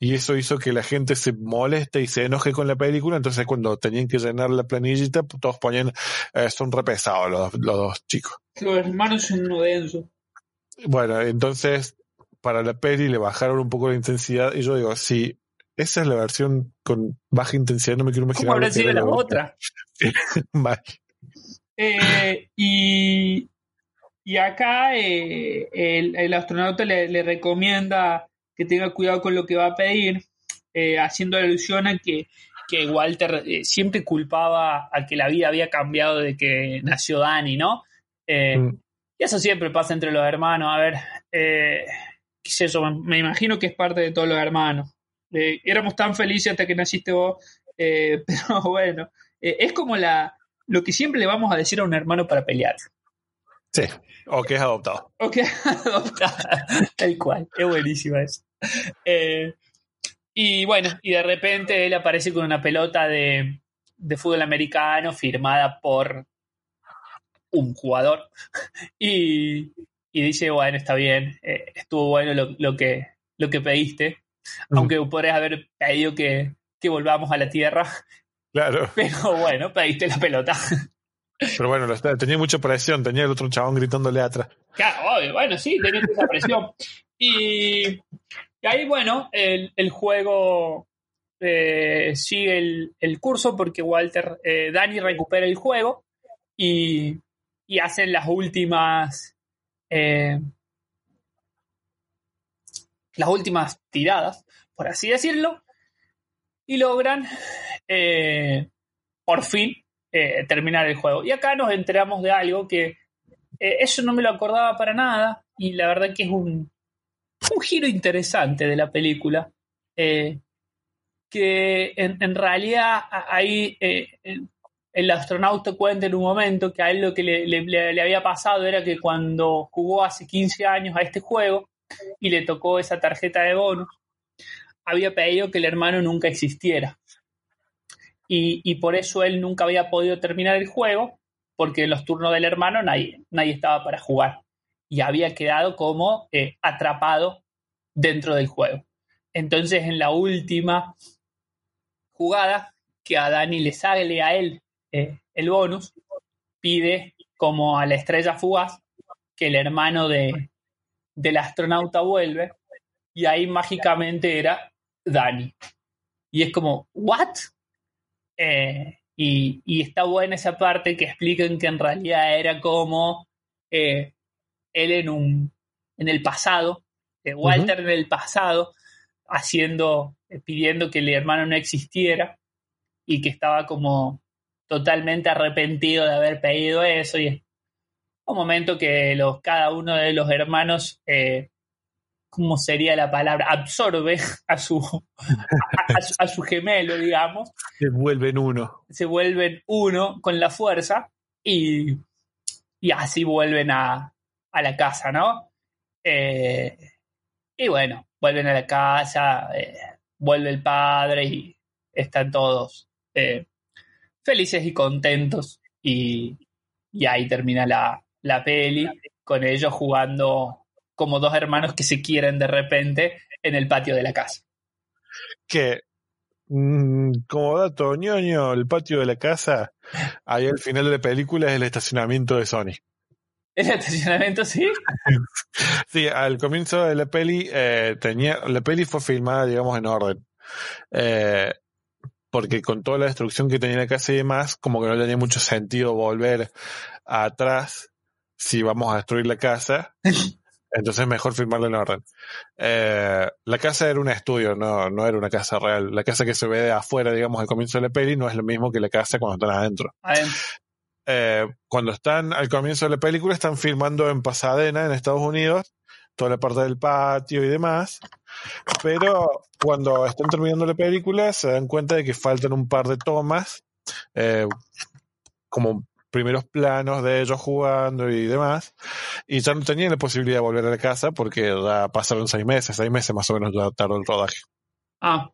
y eso hizo que la gente se moleste y se enoje con la película, entonces cuando tenían que llenar la planillita, todos ponían, eh, son re pesados los, los dos chicos. los hermanos son uno denso. Bueno, entonces para la peli le bajaron un poco la intensidad, y yo digo, si esa es la versión con baja intensidad, no me quiero imaginar. ¿Cómo habrá sido la la otra? Mal. Eh, y, y acá eh, el, el astronauta le, le recomienda que tenga cuidado con lo que va a pedir, eh, haciendo alusión a que, que Walter eh, siempre culpaba a que la vida había cambiado de que nació Dani, ¿no? Mm. Y eso siempre pasa entre los hermanos. A ver, eh, qué yo, me, imagino que es parte de todos los hermanos. Eh, éramos tan felices hasta que naciste vos, eh, pero bueno, es como la, lo que siempre le vamos a decir a un hermano para pelear. Sí, o que es adoptado. Ok, adoptada. Tal cual, es buenísima eso. Eh, y bueno, y de repente él aparece con una pelota de, de fútbol americano firmada por un jugador y, y dice, bueno, está bien, eh, estuvo bueno lo, lo que, lo que pediste, Mm. aunque podrías haber pedido que, que volvamos a la Tierra, Claro. pero bueno, pediste la pelota. Pero bueno, tenía mucha presión, tenía el otro chabón gritándole atrás. Claro, obvio, bueno, sí, tenés esa presión. Y, y ahí, bueno, el, el juego eh, sigue el, el curso porque Walter, eh, Dani recupera el juego y, y hacen las últimas. eh, las últimas tiradas, por así decirlo, y logran eh, por fin eh, terminar el juego. Y acá nos enteramos de algo que eh, eso no me lo acordaba para nada y la verdad que es un, un giro interesante de la película. Que en, realidad ahí el- astronauta cuenta en un momento que a él lo que le- le había pasado era que cuando jugó hace 15 años a este juego y le tocó esa tarjeta de bonus, había pedido que el hermano nunca existiera. Y, por eso él nunca había podido terminar el juego, porque en los turnos del hermano nadie, nadie estaba para jugar. Y había quedado como eh, atrapado dentro del juego. Entonces, en la última jugada, que a Dani le sale a él eh, el bonus, pide como a la estrella fugaz que el hermano de, del astronauta vuelve y ahí mágicamente era Dani. Y es como, ¿what? Eh, y, y está buena esa parte que explican que en realidad era como eh, él en un en el pasado, eh, Walter en el pasado, haciendo, pidiendo que el hermano no existiera y que estaba como totalmente arrepentido de haber pedido eso. Y es un momento que los, cada uno de los hermanos, eh, ¿cómo sería la palabra? Absorbe a su, a, a su, a su gemelo, digamos Se vuelven uno. se vuelven uno con la fuerza y, y así vuelven a, a la casa, ¿no? Eh, y bueno, vuelven a la casa, eh, vuelve el padre y están todos eh, felices y contentos y, y ahí termina la, la peli con ellos jugando como dos hermanos que se quieren de repente en el patio de la casa. Que, mm, como dato ñoño, el patio de la casa, ahí al final de la película es el estacionamiento de Sony. ¿El estacionamiento sí? Sí, al comienzo de la peli, eh, tenía, la peli fue filmada, digamos, en orden. Eh, porque con toda la destrucción que tenía la casa y demás, como que no tenía mucho sentido volver atrás si vamos a destruir la casa. Entonces mejor filmarla en orden. Eh, la casa era un estudio, no, no era una casa real. La casa que se ve de afuera, digamos, al comienzo de la peli, no es lo mismo que la casa cuando están adentro. Adentro. Eh, cuando están al comienzo de la película, están filmando en Pasadena, en Estados Unidos, toda la parte del patio y demás. Pero cuando están terminando la película, se dan cuenta de que faltan un par de tomas, eh, como primeros planos de ellos jugando y demás. Y ya no tenían la posibilidad de volver a la casa porque ya pasaron seis meses, seis meses más o menos ya tardó el rodaje. Ah,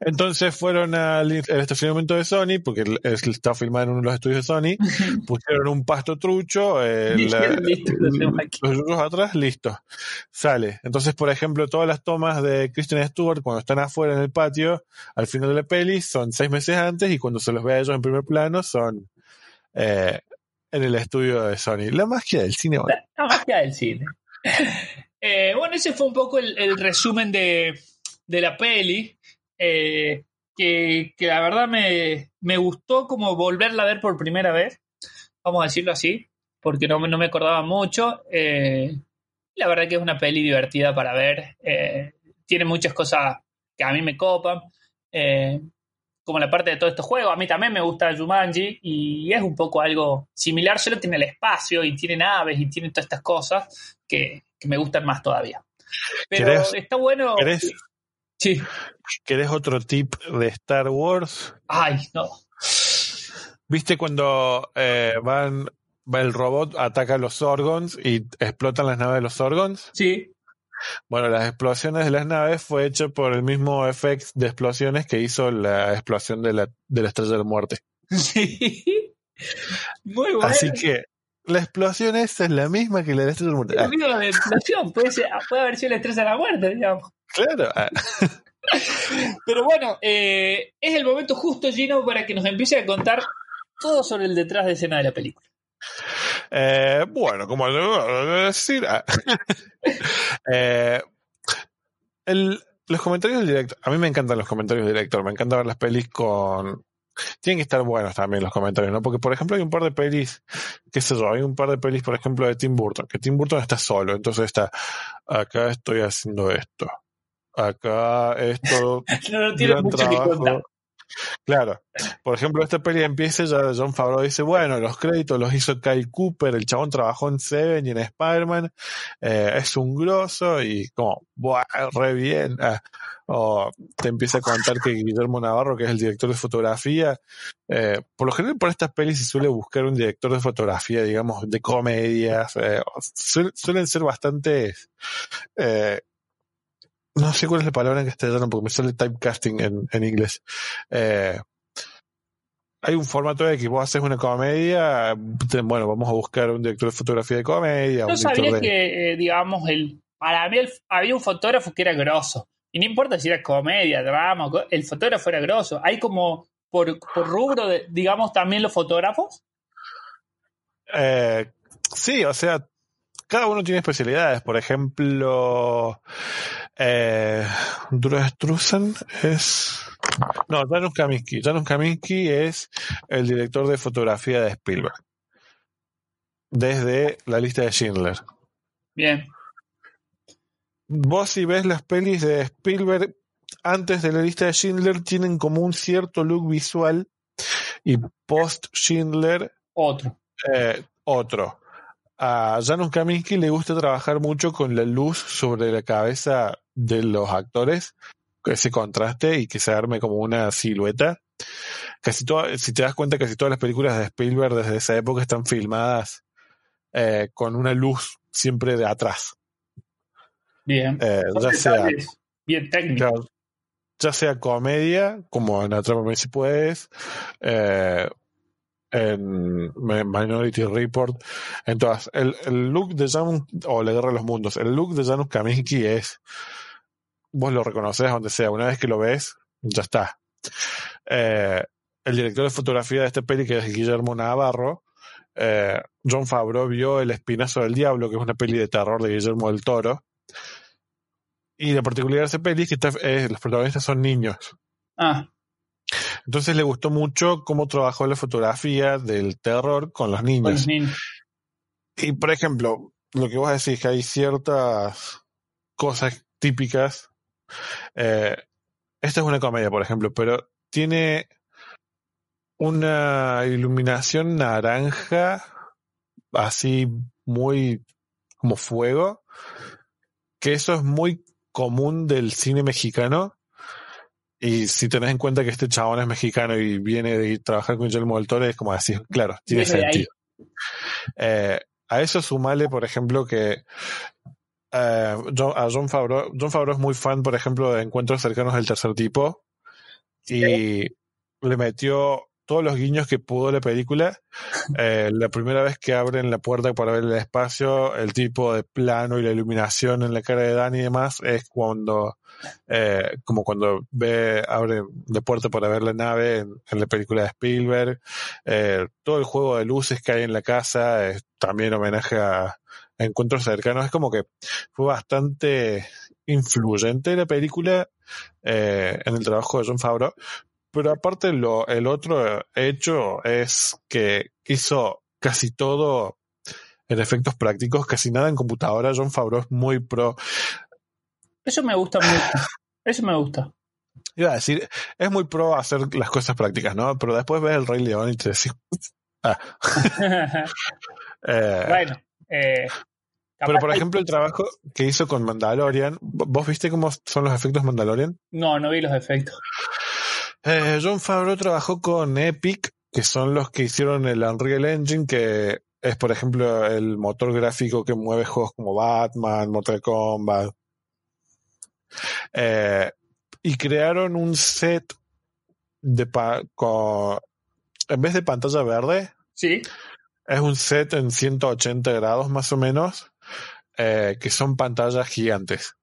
Entonces fueron al al estacionamiento de Sony, porque el- es- está filmado en uno de los estudios de Sony, pusieron un pasto trucho, eh, Dijeron, la- "Listo, aquí". los atrás, listo. Sale. Entonces, por ejemplo, todas las tomas de Kristen Stewart cuando están afuera en el patio, al final de la peli, son seis meses antes y cuando se los ve a ellos en primer plano son eh, en el estudio de Sony. La magia del cine. la, magia del cine. Eh, bueno, ese fue un poco el, resumen de, de la peli. eh, que, que la verdad me, me gustó como volverla a ver por primera vez. Vamos a decirlo así, porque no, no me acordaba mucho. la verdad que es una peli divertida para ver. tiene muchas cosas que a mí me copan. eh, como la parte de todo este juego. A mí también me gusta Jumanji y es un poco algo similar, solo tiene el espacio y tiene naves y tiene todas estas cosas que, que me gustan más todavía. Pero ¿Querés- está bueno. querés- Sí. ¿Querés otro tip de Star Wars? Ay, no. ¿Viste cuando eh, van, va el robot, ataca a los Zorgons y explotan las naves de los Zorgons? Sí. Bueno, las explosiones de las naves fue hecho por el mismo efecto de explosiones que hizo la explosión de la, de la estrella de la muerte. Sí. Muy bueno. Así que la explosión esa es la misma que la de la estrella de la muerte. Lo mismo de explosión, puede, ser- puede haber sido la estrella de la muerte, digamos. claro. Ah, Pero bueno, eh, es el momento justo, Gino, para que nos empiece a contar todo sobre el detrás de escena de la película. Eh, bueno, como decir. ah. Eh, el- los comentarios del director. A mí me encantan los comentarios del director. Me encanta ver las pelis con. Tienen que estar buenos también los comentarios, ¿no? Porque, por ejemplo, hay un par de pelis, qué sé yo, hay un par de pelis, por ejemplo, de Tim Burton, que Tim Burton está solo, entonces está, acá estoy haciendo esto, acá esto, No, no tiene mucho que contar. Claro. por ejemplo, esta peli empieza ya John Favreau dice, bueno, los créditos los hizo Kyle Cooper, el chabón trabajó en Seven y en Spider-Man, eh, es un grosso y como, buah, re bien. Ah, o te empieza a contar que Guillermo Navarro, que es el director de fotografía, eh, por lo general por estas pelis se suele buscar un director de fotografía, digamos, de comedias, eh, suel- suelen ser bastante... no sé cuál es la palabra en castellano porque me sale typecasting en, en inglés. Eh, hay un formato de que vos haces una comedia, te- bueno, vamos a buscar un director de fotografía de comedia, No sabía de... que, eh, digamos, el, para mí el- había un fotógrafo que era grosso. Y no importa si era comedia, drama, el fotógrafo era grosso. Hay como por, por rubro, de, digamos, también los fotógrafos. Eh, sí, o sea, cada uno tiene especialidades. Por ejemplo, eh, Struzan es... No, Janusz Kaminski. Janusz Kaminski es el director de fotografía de Spielberg. Desde la lista de Schindler. Bien. Vos si ves las pelis de Spielberg antes de la lista de Schindler tienen como un cierto look visual y post Schindler Otro. eh, otro. A Janusz Kaminski le gusta trabajar mucho con la luz sobre la cabeza de los actores, que ese contraste y que se arme como una silueta. Casi todo, si te das cuenta, casi todas las películas de Spielberg desde esa época están filmadas eh, con una luz siempre de atrás. Bien. Eh, ya sea bien técnicos. Claro, ya sea comedia, como en Atrápame si puedes, eh, en Mi- Minority Report, en todas. El, el look de Janusz, o La Guerra de los Mundos, el look de Janusz Kaminski es, vos lo reconoces donde sea, una vez que lo ves, ya está. Eh, el director de fotografía de esta peli, que es Guillermo Navarro, eh, John Favreau vio El Espinazo del Diablo, que es una peli de terror de Guillermo del Toro, y la particularidad de esa peli es que los protagonistas son niños. Ah, Entonces le gustó mucho cómo trabajó la fotografía del terror con los con niños. los niños. Y por ejemplo, lo que vos decís que hay ciertas cosas típicas. eh, esta es una comedia, por ejemplo, pero tiene una iluminación naranja, así muy como fuego, que eso es muy común del cine mexicano. Y si tenés en cuenta que este chabón es mexicano y viene de trabajar con Guillermo del Toro, es como decir, claro, tiene sentido. Eh, a eso sumale, por ejemplo, que eh, John- a John Favreau, John Favreau es muy fan, por ejemplo, de encuentros cercanos del tercer tipo y le metió todos los guiños que pudo la película. Eh, la primera vez que abren la puerta para ver el espacio, el tipo de plano y la iluminación en la cara de Danny y demás es cuando, eh, como cuando ve, abre la puerta para ver la nave en, en la película de Spielberg. Eh, todo el juego de luces que hay en la casa es también homenaje a, a encuentros cercanos. Es como que fue bastante influyente la película eh, en el trabajo de John Favreau. Pero aparte lo, el otro hecho es que hizo casi todo en efectos prácticos, casi nada en computadora. John Favreau es muy pro. Eso me gusta mucho. Eso me gusta. Iba a decir, es muy pro hacer las cosas prácticas, ¿no? Pero después ves el Rey León y te decís, ah. Eh, bueno, eh, pero por ejemplo el trabajo que hizo con Mandalorian, ¿vos viste cómo son los efectos Mandalorian? No, no vi los efectos. Eh, John Favreau trabajó con Epic, que son los que hicieron el Unreal Engine, que es, por ejemplo, el motor gráfico que mueve juegos como Batman, Mortal Kombat. Eh, y crearon un set de pa- con, en vez de pantalla verde, Sí. es un set en 180 grados más o menos, eh, que son pantallas gigantes.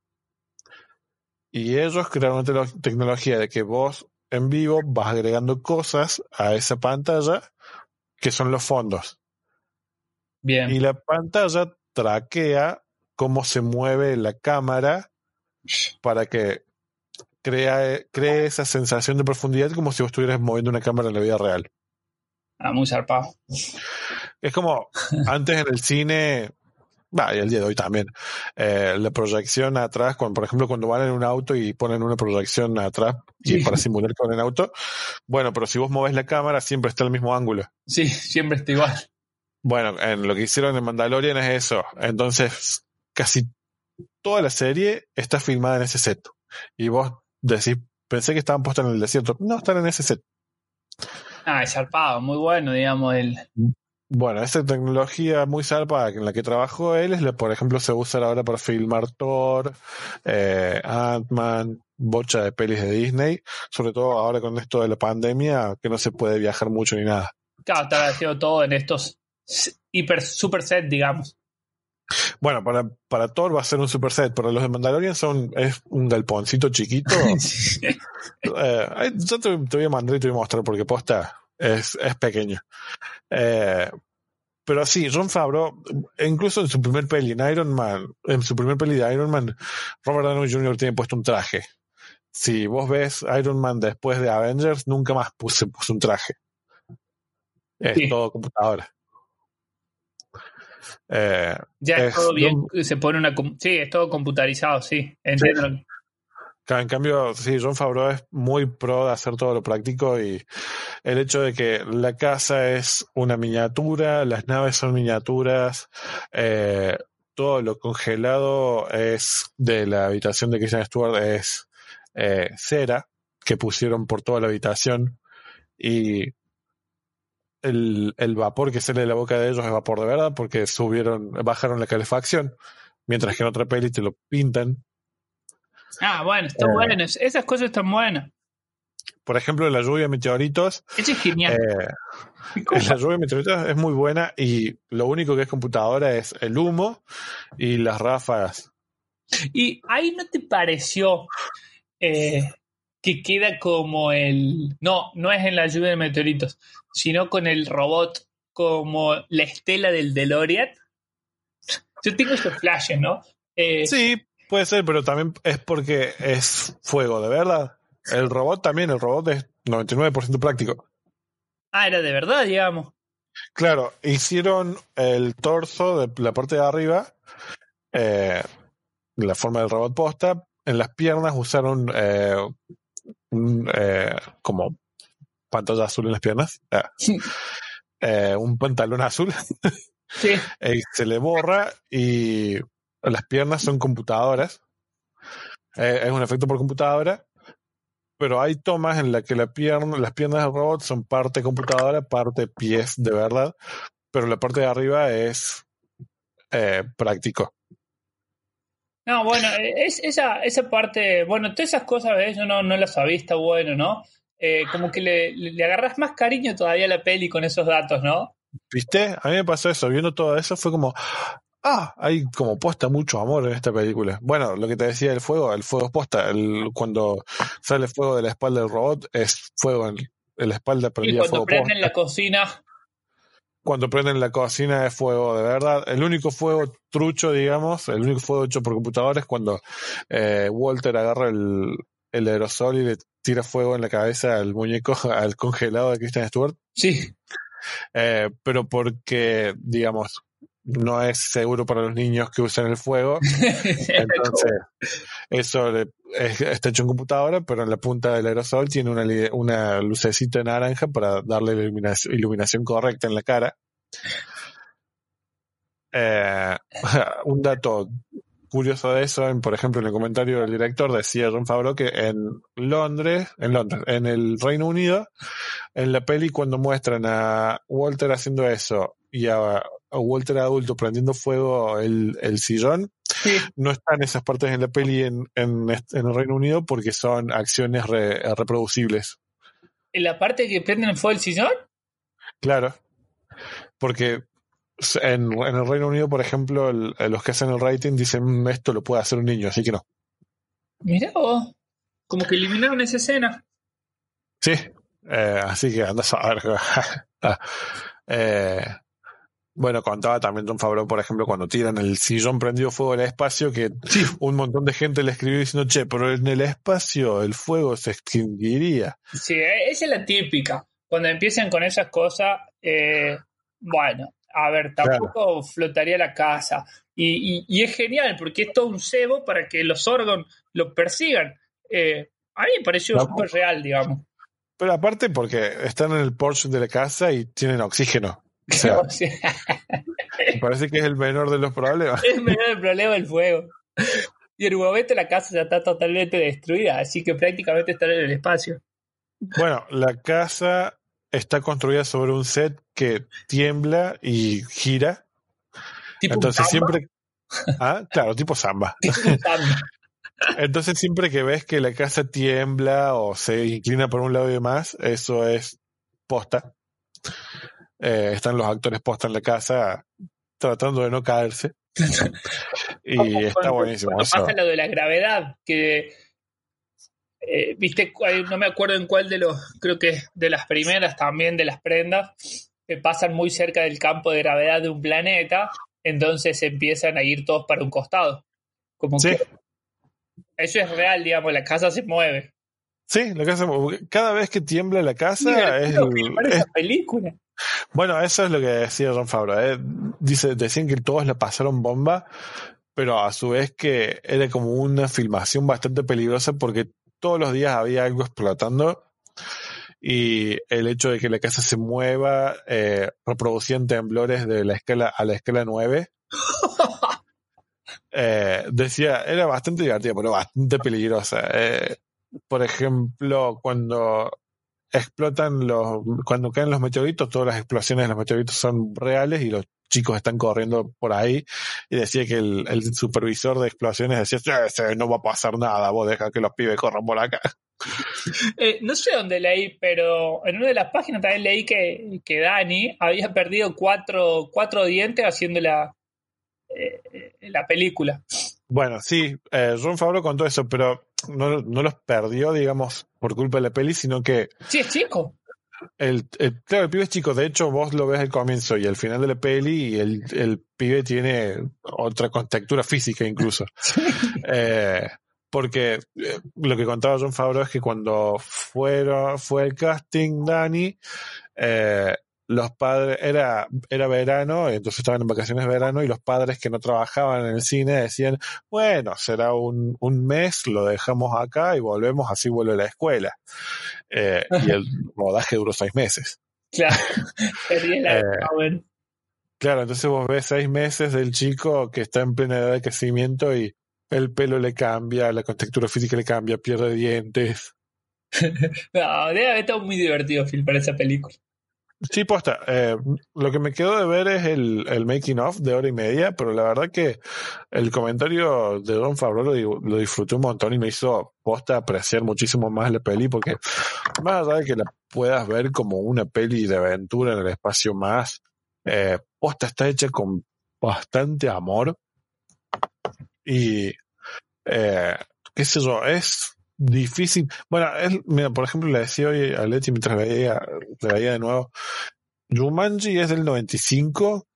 Y ellos crearon una telo- tecnología de que vos en vivo vas agregando cosas a esa pantalla que son los fondos. Bien. Y la pantalla traquea cómo se mueve la cámara para que crea, cree esa sensación de profundidad como si vos estuvieras moviendo una cámara en la vida real. Ah, muy zarpado. Es como antes en el cine va, y el día de hoy también, eh, la proyección atrás, cuando, por ejemplo, cuando van en un auto y ponen una proyección atrás y Sí. para simular con el auto, bueno, pero si vos movés la cámara siempre está el mismo ángulo. Sí, siempre está igual. Bueno, en lo que hicieron en Mandalorian es eso. Entonces, casi toda la serie está filmada en ese set. Y vos decís, pensé que estaban puestos en el desierto. No, están en ese set. Ah, es zarpado, muy bueno, digamos, el. Bueno, esa tecnología muy zarpada en la que trabajó él es la, por ejemplo, se usa ahora para filmar Thor, eh, Ant-Man, bocha de pelis de Disney, sobre todo ahora con esto de la pandemia, que no se puede viajar mucho ni nada. Claro, está haciendo todo en estos hiper super set, digamos. Bueno, para, para Thor va a ser un super set, pero los de Mandalorian son, es un galponcito chiquito. Eh, yo te, te voy a mandar y te voy a mostrar porque posta es, es pequeño. Eh, pero sí, Ron Favreau, incluso en su primer peli, en Iron Man, en su primer peli de Iron Man, Robert Downey Jr. tiene puesto un traje. Si vos ves Iron Man después de Avengers, nunca más puse, puso un traje. Es Sí. todo computadora. Eh, Ya es Es- todo bien, se pone una. Sí, es todo computarizado, sí. Entiendo. Claro, En cambio, sí, John Favreau es muy pro de hacer todo lo práctico y el hecho de que la casa es una miniatura, las naves son miniaturas, eh, todo lo congelado es de la habitación de Christian Stewart es eh, cera que pusieron por toda la habitación y el, el vapor que sale de la boca de ellos es vapor de verdad porque subieron, bajaron la calefacción, mientras que en otra peli te lo pintan Ah, bueno, está Eh. bueno. es- Esas cosas están buenas. por ejemplo, la lluvia de meteoritos, Eso es genial. eh, la lluvia de meteoritos es muy buena y lo único que es computadora es el humo y las ráfagas. Y ahí no te pareció eh, que queda como el. No, no es en la lluvia de meteoritos, sino con el robot como la estela del DeLorean. Yo tengo esos flashes, ¿no? Eh, Sí, puede ser, pero también es porque es fuego, de verdad. El robot también, el robot es 99% práctico. Ah, era de verdad, digamos. Claro, hicieron el torso de la parte de arriba, eh, la forma del robot posta. En las piernas usaron eh, un, eh, como pantalla azul en las piernas. Ah. Un pantalón azul. Sí. se le borra y las piernas son computadoras. Eh, es un efecto por computadora. Pero hay tomas en las que la pierna, las piernas del robot son parte computadora, parte pies de verdad. Pero la parte de arriba es eh, práctico. No, bueno, eh, es, esa, esa parte, bueno, todas esas cosas, ¿ves? yo no, no las sabía, está bueno, ¿no? Eh, como que le, le, le agarras más cariño todavía a la peli con esos datos, ¿no? ¿Viste? A mí me pasó eso. Viendo todo eso fue como, ah, hay como posta mucho amor en esta película. Bueno, lo que te decía del fuego, el fuego es posta. El, cuando sale fuego de la espalda del robot, es fuego en, en la espalda Y cuando fuego prenden posta. la cocina, Cuando prenden la cocina es fuego de verdad. El único fuego trucho, digamos, el único fuego hecho por computadora es cuando eh, Walter agarra el, el aerosol y le tira fuego en la cabeza al muñeco, al congelado de Christian Stewart. sí. Eh, pero porque, digamos, no es seguro para los niños que usen el fuego. Entonces, eso es- está hecho en computadora, pero en la punta del aerosol tiene una, una lucecita naranja para darle la iluminación, iluminación correcta en la cara. Eh, un dato curioso de eso, en, por ejemplo, en el comentario del director decía John Favreau que en Londres, en Londres, en el Reino Unido, en la peli cuando muestran a Walter haciendo eso y a Walter adulto prendiendo fuego el, el sillón, Sí. no están esas partes en la peli en, en, el Reino Unido porque son acciones re- reproducibles. ¿En la parte que prenden fuego el sillón? Claro. Porque en, en el Reino Unido, por ejemplo, el- los que hacen el rating dicen "Mm, esto lo puede hacer un niño, así que no. Mirá vos. Como que eliminaron esa escena. Sí. Eh, así que andas a ver. Ah. Eh, bueno, contaba también John Favreau, por ejemplo, cuando tiran el sillón prendido fuego al espacio, que un montón de gente le escribió diciendo, che, pero en el espacio el fuego se extinguiría. Sí, eh, esa es la típica. Cuando empiezan con esas cosas, eh, bueno, a ver, tampoco flotaría la casa. Y, y- y es genial porque es todo un cebo para que los Zorgon lo persigan. Eh, a mí me pareció No. súper real, digamos. Pero aparte porque están en el Porsche de la casa y tienen oxígeno. O sea, O sea, me parece que es el menor de los problemas. es menor el problema del fuego. Y en un momento la casa ya está totalmente destruida, así que prácticamente están en el espacio. Bueno, la casa está construida sobre un set que tiembla y gira. Tipo Entonces samba, siempre... Ah, claro, tipo samba. tipo un samba. Entonces siempre que ves que la casa tiembla o se inclina por un lado y demás, eso es posta. Eh, están los actores posta en la casa tratando de no caerse. Y Como está cuando- buenísimo cuando pasa lo de la gravedad, que eh, viste, no me acuerdo en cuál de los, creo que de las primeras también de las prendas, que pasan muy cerca del campo de gravedad de un planeta, entonces empiezan a ir todos para un costado. Como Sí, que eso es real, digamos, la casa se mueve. sí, la casa, cada vez que tiembla la casa es, filmar es- esa película. Bueno, eso es lo que decía John Favreau. eh. Dice, decían que todos la pasaron bomba, pero a su vez que era como una filmación bastante peligrosa porque todos los días había algo explotando y el hecho de que la casa se mueva eh, reproducían temblores de la escala a la escala 9. Eh, decía, era bastante divertida, pero bastante peligrosa. Eh, por ejemplo, cuando explotan los, cuando caen los meteoritos, todas las explosiones de los meteoritos son reales y los chicos están corriendo por ahí y decía que el, el supervisor de explosiones decía, "Sí, sí, no va a pasar nada, vos deja que los pibes corran por acá. Eh, no sé dónde leí, pero en una de las páginas también leí que, que Dani había perdido cuatro, cuatro dientes haciendo la, eh, eh, la película. Bueno, sí, eh, Ron Favreau contó eso, pero no, no los perdió, digamos, por culpa de la peli, sino que Sí, es chico. el, el- claro, el pibe es chico, de hecho vos lo ves al comienzo y al final de la peli y el, el pibe tiene otra contextura física incluso. Eh, porque eh, lo que contaba John Favreau es que cuando fueron, fue el casting Dani, eh, los padres, era, era verano, entonces estaban en vacaciones de verano y los padres que no trabajaban en el cine decían, bueno, será un, un mes, lo dejamos acá y volvemos, así vuelve la escuela. Eh, y el rodaje duró seis meses. Claro. Eh. Claro, entonces vos ves seis meses del chico que está en plena edad de crecimiento y el pelo le cambia, la contextura física le cambia, pierde dientes. No, debe haber estado muy divertido filmar esa película. Sí, posta. eh, lo que me quedó de ver es el, el making of de hora y media, pero la verdad que el comentario de Don Favreau lo, lo disfruté un montón y me hizo posta apreciar muchísimo más la peli, porque más allá de que la puedas ver como una peli de aventura en el espacio más, eh, posta está hecha con bastante amor y eh, qué sé yo, es difícil. Bueno, es, mira, por ejemplo, le decía hoy a Leti mientras la veía, la veía de nuevo, Jumanji es del 95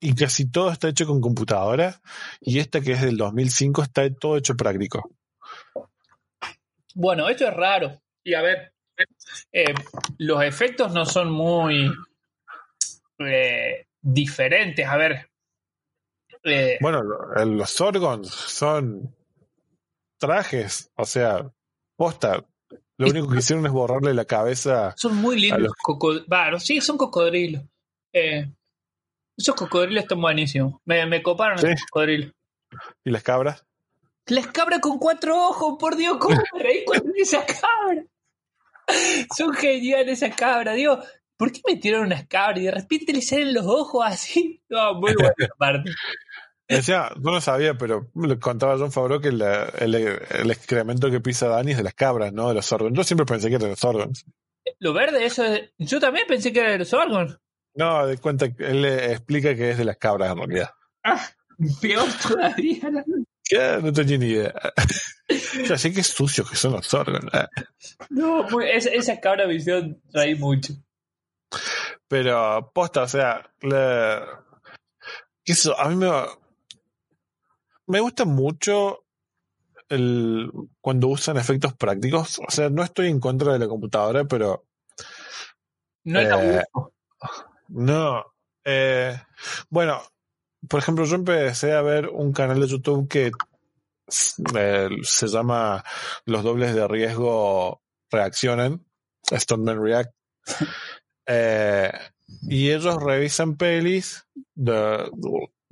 y casi todo está hecho con computadora y esta que es del 2005 está todo hecho práctico. Bueno, esto es raro. Y a ver, eh, los efectos no son muy eh, diferentes. A ver. eh, Bueno, lo- los Zorgons son trajes, o sea, posta. Lo único que hicieron es borrarle la cabeza. son muy lindos. los- coco- va, no, sí, son cocodrilos. Eh, esos cocodrilos están buenísimos. Me, me coparon Sí. esos cocodrilos. ¿Y las cabras? Las cabras con cuatro ojos, por Dios, ¿cómo me reí cuando vi esa cabra? Son geniales esas cabras, digo, ¿por qué metieron unas cabras y de repente le salen los ojos así? No, muy buena parte. Decía, no lo sabía, pero le contaba John Favreau que la- el, el excremento que pisa Dani es de las cabras, no de los Zorgons. Yo siempre pensé que era de los Zorgons. Lo verde, eso es... Yo también pensé que era de los órganos. No, de cuenta él le explica que es de las cabras en realidad. Ah, peor todavía. ¿no? Ya, no tenía ni idea. ya sé que sucios que son los Zorgons. Ah. No, muy- esa, esa cabra hicieron reír mucho. Pero posta, o sea, la- yo, a mí me, me gusta mucho el, cuando usan efectos prácticos. O sea, no estoy en contra de la computadora, pero No es Eh, no. Eh, bueno, por ejemplo, yo empecé a ver un canal de YouTube que eh, se llama Los dobles de riesgo reaccionan, React. Y ellos revisan pelis de,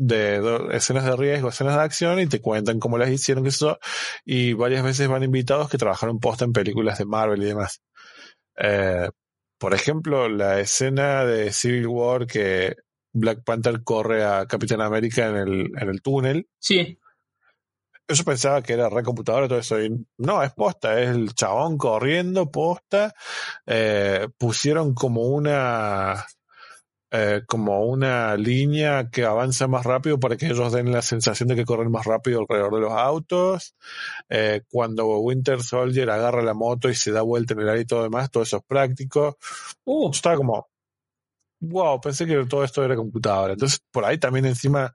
de, de escenas de riesgo, escenas de acción y te cuentan cómo las hicieron, que eso, y varias veces van invitados que trabajaron posta en películas de Marvel y demás. Eh, por ejemplo, la escena de Civil War que Black Panther corre a Capitán América en el, en el túnel. Sí. Yo pensaba que era recomputadora todo eso. Y no, es posta, es el chabón corriendo, posta. Eh, pusieron como una eh, como una línea que avanza más rápido para que ellos den la sensación de que corren más rápido alrededor de los autos. Eh, cuando Winter Soldier agarra la moto y se da vuelta en el aire y todo demás, todo eso es práctico. Uh, Estaba como, wow, pensé que todo esto era computadora. Entonces, por ahí también encima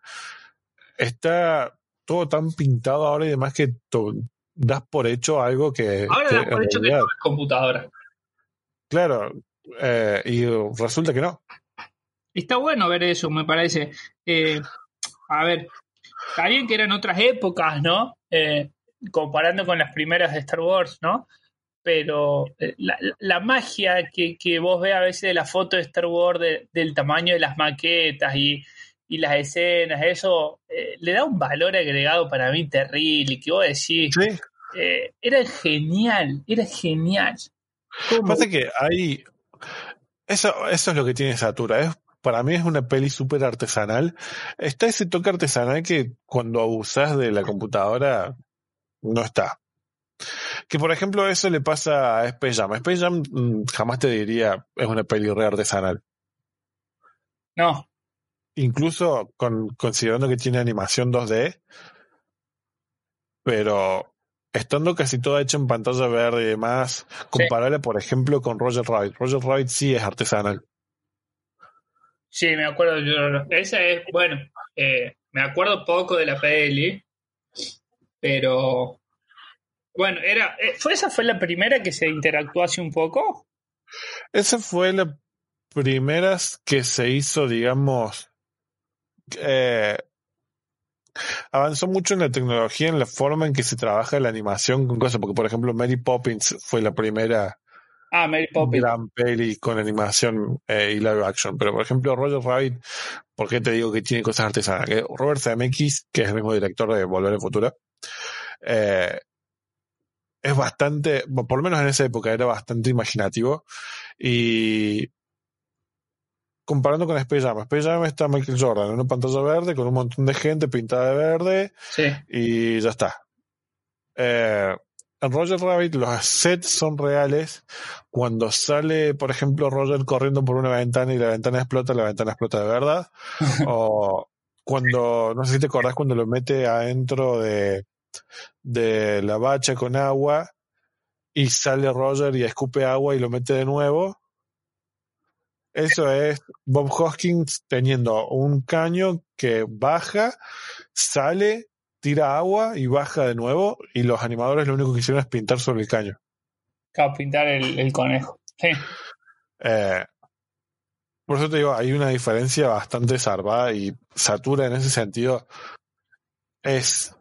está todo tan pintado ahora y demás que das por hecho algo que... ahora que das por hecho que es computadora. Claro, eh, y resulta que no. Está bueno ver eso, me parece. Eh, a ver, está bien que eran otras épocas, ¿no? Eh, comparando con las primeras de Star Wars, ¿no? Pero eh, la, la magia que, que vos ves a veces de la foto de Star Wars, de- del tamaño de las maquetas y, y las escenas, eso eh, le da un valor agregado para mí terrible. Que vos decís, Sí, eh, era genial, era genial. ¿Cómo? Pasa que hay. Eso, eso es lo que tiene Satura. Es, para mí es una peli súper artesanal. Está ese toque artesanal que cuando abusas de la computadora no está. Que por ejemplo eso le pasa a Space Jam. Space Jam mm, jamás te diría es una peli re artesanal. No, Incluso con, considerando que tiene animación 2D. Pero estando casi toda hecha en pantalla verde y demás, comparable por ejemplo con Roger Rabbit. Roger Rabbit sí es artesanal. Sí, me acuerdo. Yo, esa es, bueno, eh, me acuerdo poco de la peli, pero bueno, era, eh, ¿fue esa fue la primera que se interactuó hace un poco? Esa fue la primera que se hizo, digamos, eh, avanzó mucho en la tecnología, en la forma en que se trabaja la animación con cosas, porque por ejemplo Mary Poppins fue la primera Ah, Mary Poppins. gran peli con animación eh, y live action, pero por ejemplo Roger Rabbit, ¿por qué te digo que tiene cosas artesanas? Que Robert Zemeckis, que es el mismo director de Volver al Futuro, eh, es bastante, por lo menos en esa época era bastante imaginativo y comparando con Space Jam, Space Jam está Michael Jordan en una pantalla verde con un montón de gente pintada de verde Sí, y ya está. Eh, en Roger Rabbit los sets son reales. Cuando sale, por ejemplo, Roger corriendo por una ventana y la ventana explota, la ventana explota de verdad. o cuando, no sé si te acordás, cuando lo mete adentro de, de la bacha con agua y sale Roger y escupe agua y lo mete de nuevo. Eso es Bob Hoskins teniendo un caño que baja, sale, tira agua y baja de nuevo y los animadores lo único que hicieron es pintar sobre el caño. de pintar el, el conejo. Sí, Eh, por eso te digo, hay una diferencia bastante zarpada y Satura en ese sentido es,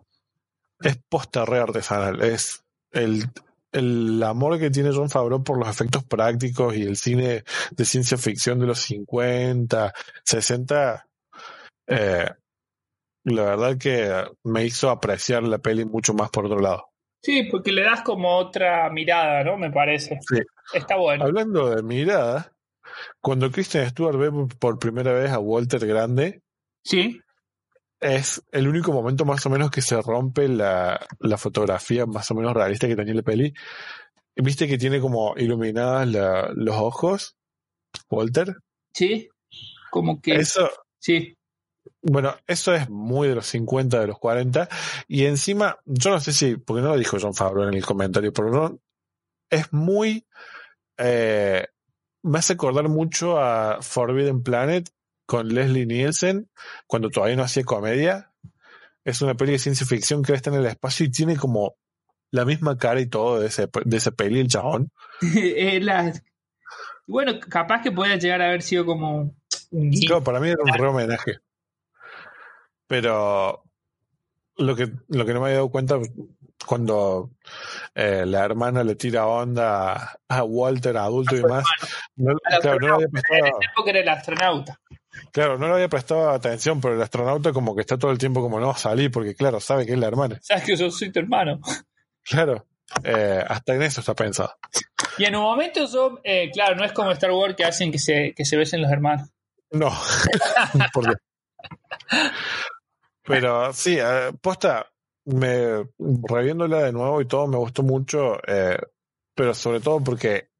es posta re artesanal. Es el, el amor que tiene John Favreau por los efectos prácticos y el cine de ciencia ficción de los 50, 60. Eh, la verdad que me hizo apreciar la peli mucho más por otro lado. sí, porque le das como otra mirada, ¿no? Me parece. Sí. Está bueno. Hablando de mirada, cuando Kristen Stewart ve por primera vez a Walter Grande, Sí, es el único momento más o menos que se rompe la, la fotografía más o menos realista que tenía la peli. ¿Viste que tiene como iluminadas la- los ojos? Walter. sí, como que Eso, sí. Bueno, eso es muy de los 50, de los 40. Y encima, yo no sé si, porque no lo dijo John Favreau en el comentario, pero no, es muy, eh, me hace acordar mucho a Forbidden Planet con Leslie Nielsen, cuando todavía no hacía comedia. Es una peli de ciencia ficción que está en el espacio y tiene como la misma cara y todo de ese, de ese peli, el chabón. Eh, la- Bueno, capaz que pueda llegar a haber sido como un. Claro, para mí era un re homenaje. Pero lo que, lo que no me había dado cuenta cuando eh, la hermana le tira onda a Walter, adulto y no, Al claro, no le había astronauta. En prestado, esa época era el astronauta. claro, no le había prestado atención, pero el astronauta como que está todo el tiempo como no salí, porque claro, sabe que es la hermana. Sabes que yo soy tu hermano. Claro, eh, hasta en eso está pensado. Y en un momento yo, eh, claro, no es como Star Wars que hacen que se, que se besen los hermanos. No, por Dios. Pero sí, eh, posta, me reviéndola de nuevo y todo me gustó mucho, eh, pero sobre todo porque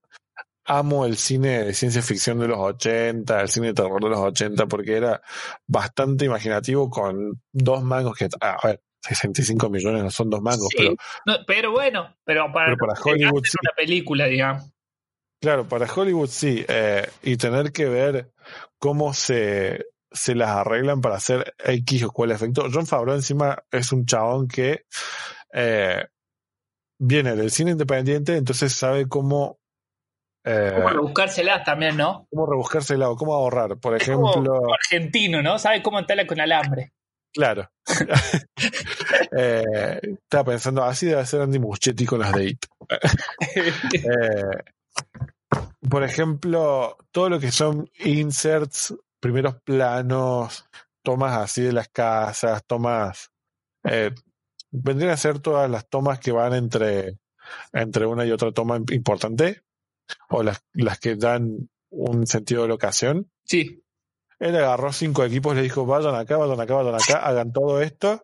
amo el cine de ciencia ficción de los 80, el cine de terror de los 80, porque era bastante imaginativo con dos mangos que, ah, a ver, 65 millones no son dos mangos, Sí, pero no, pero bueno, pero para, Pero para Hollywood, sí. una película, digamos. Claro, para Hollywood sí, eh, y tener que ver cómo se, se las arreglan para hacer X o cual efecto. John Favreau encima es un chabón que eh, viene del cine independiente, entonces sabe cómo, eh, Como rebuscárselas también, ¿no? cómo rebuscarse el lado, cómo ahorrar. Por Es como, ejemplo, como argentino, ¿no? Sabe cómo entrarla con alambre. claro. Eh, estaba pensando, así debe ser Andy Muschietti con las de It. Eh, por ejemplo, todo lo que son inserts, primeros planos, tomas así de las casas, tomas. eh, vendrían a ser todas las tomas que van entre, entre una y otra toma importante, o las, las que dan un sentido de locación. sí, Él agarró cinco equipos le dijo, vayan acá, vayan acá, vayan acá, hagan todo esto,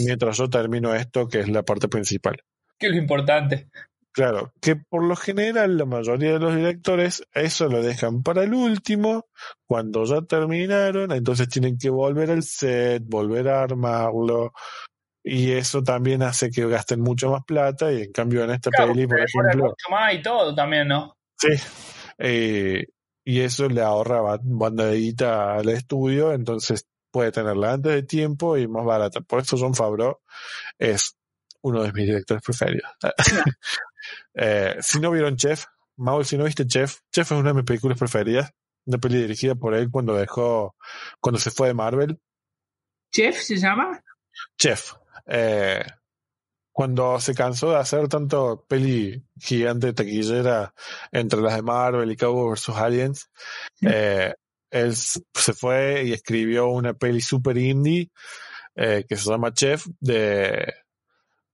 mientras yo termino esto, que es la parte principal. que es lo importante. Claro, que por lo general la mayoría de los directores eso lo dejan para el último, cuando ya terminaron, entonces tienen que volver al set, volver a armarlo, y eso también hace que gasten mucho más plata, y en cambio en esta Claro, peli, por ejemplo, mucho más y todo también, ¿no? sí, eh, y eso le ahorra ba- banda de guita al estudio, entonces puede tenerla antes de tiempo y más barata. Por eso John Favreau es uno de mis directores preferidos. Eh, si no vieron Chef, Maul, si no viste Chef, Chef es una de mis películas preferidas. Una peli dirigida por él cuando dejó, cuando se fue de Marvel. ¿Chef se llama? Chef. Eh, cuando se cansó de hacer tanto peli gigante taquillera entre las de Marvel y Cowboy vs. Aliens, eh, él se fue y escribió una peli super indie eh, que se llama Chef de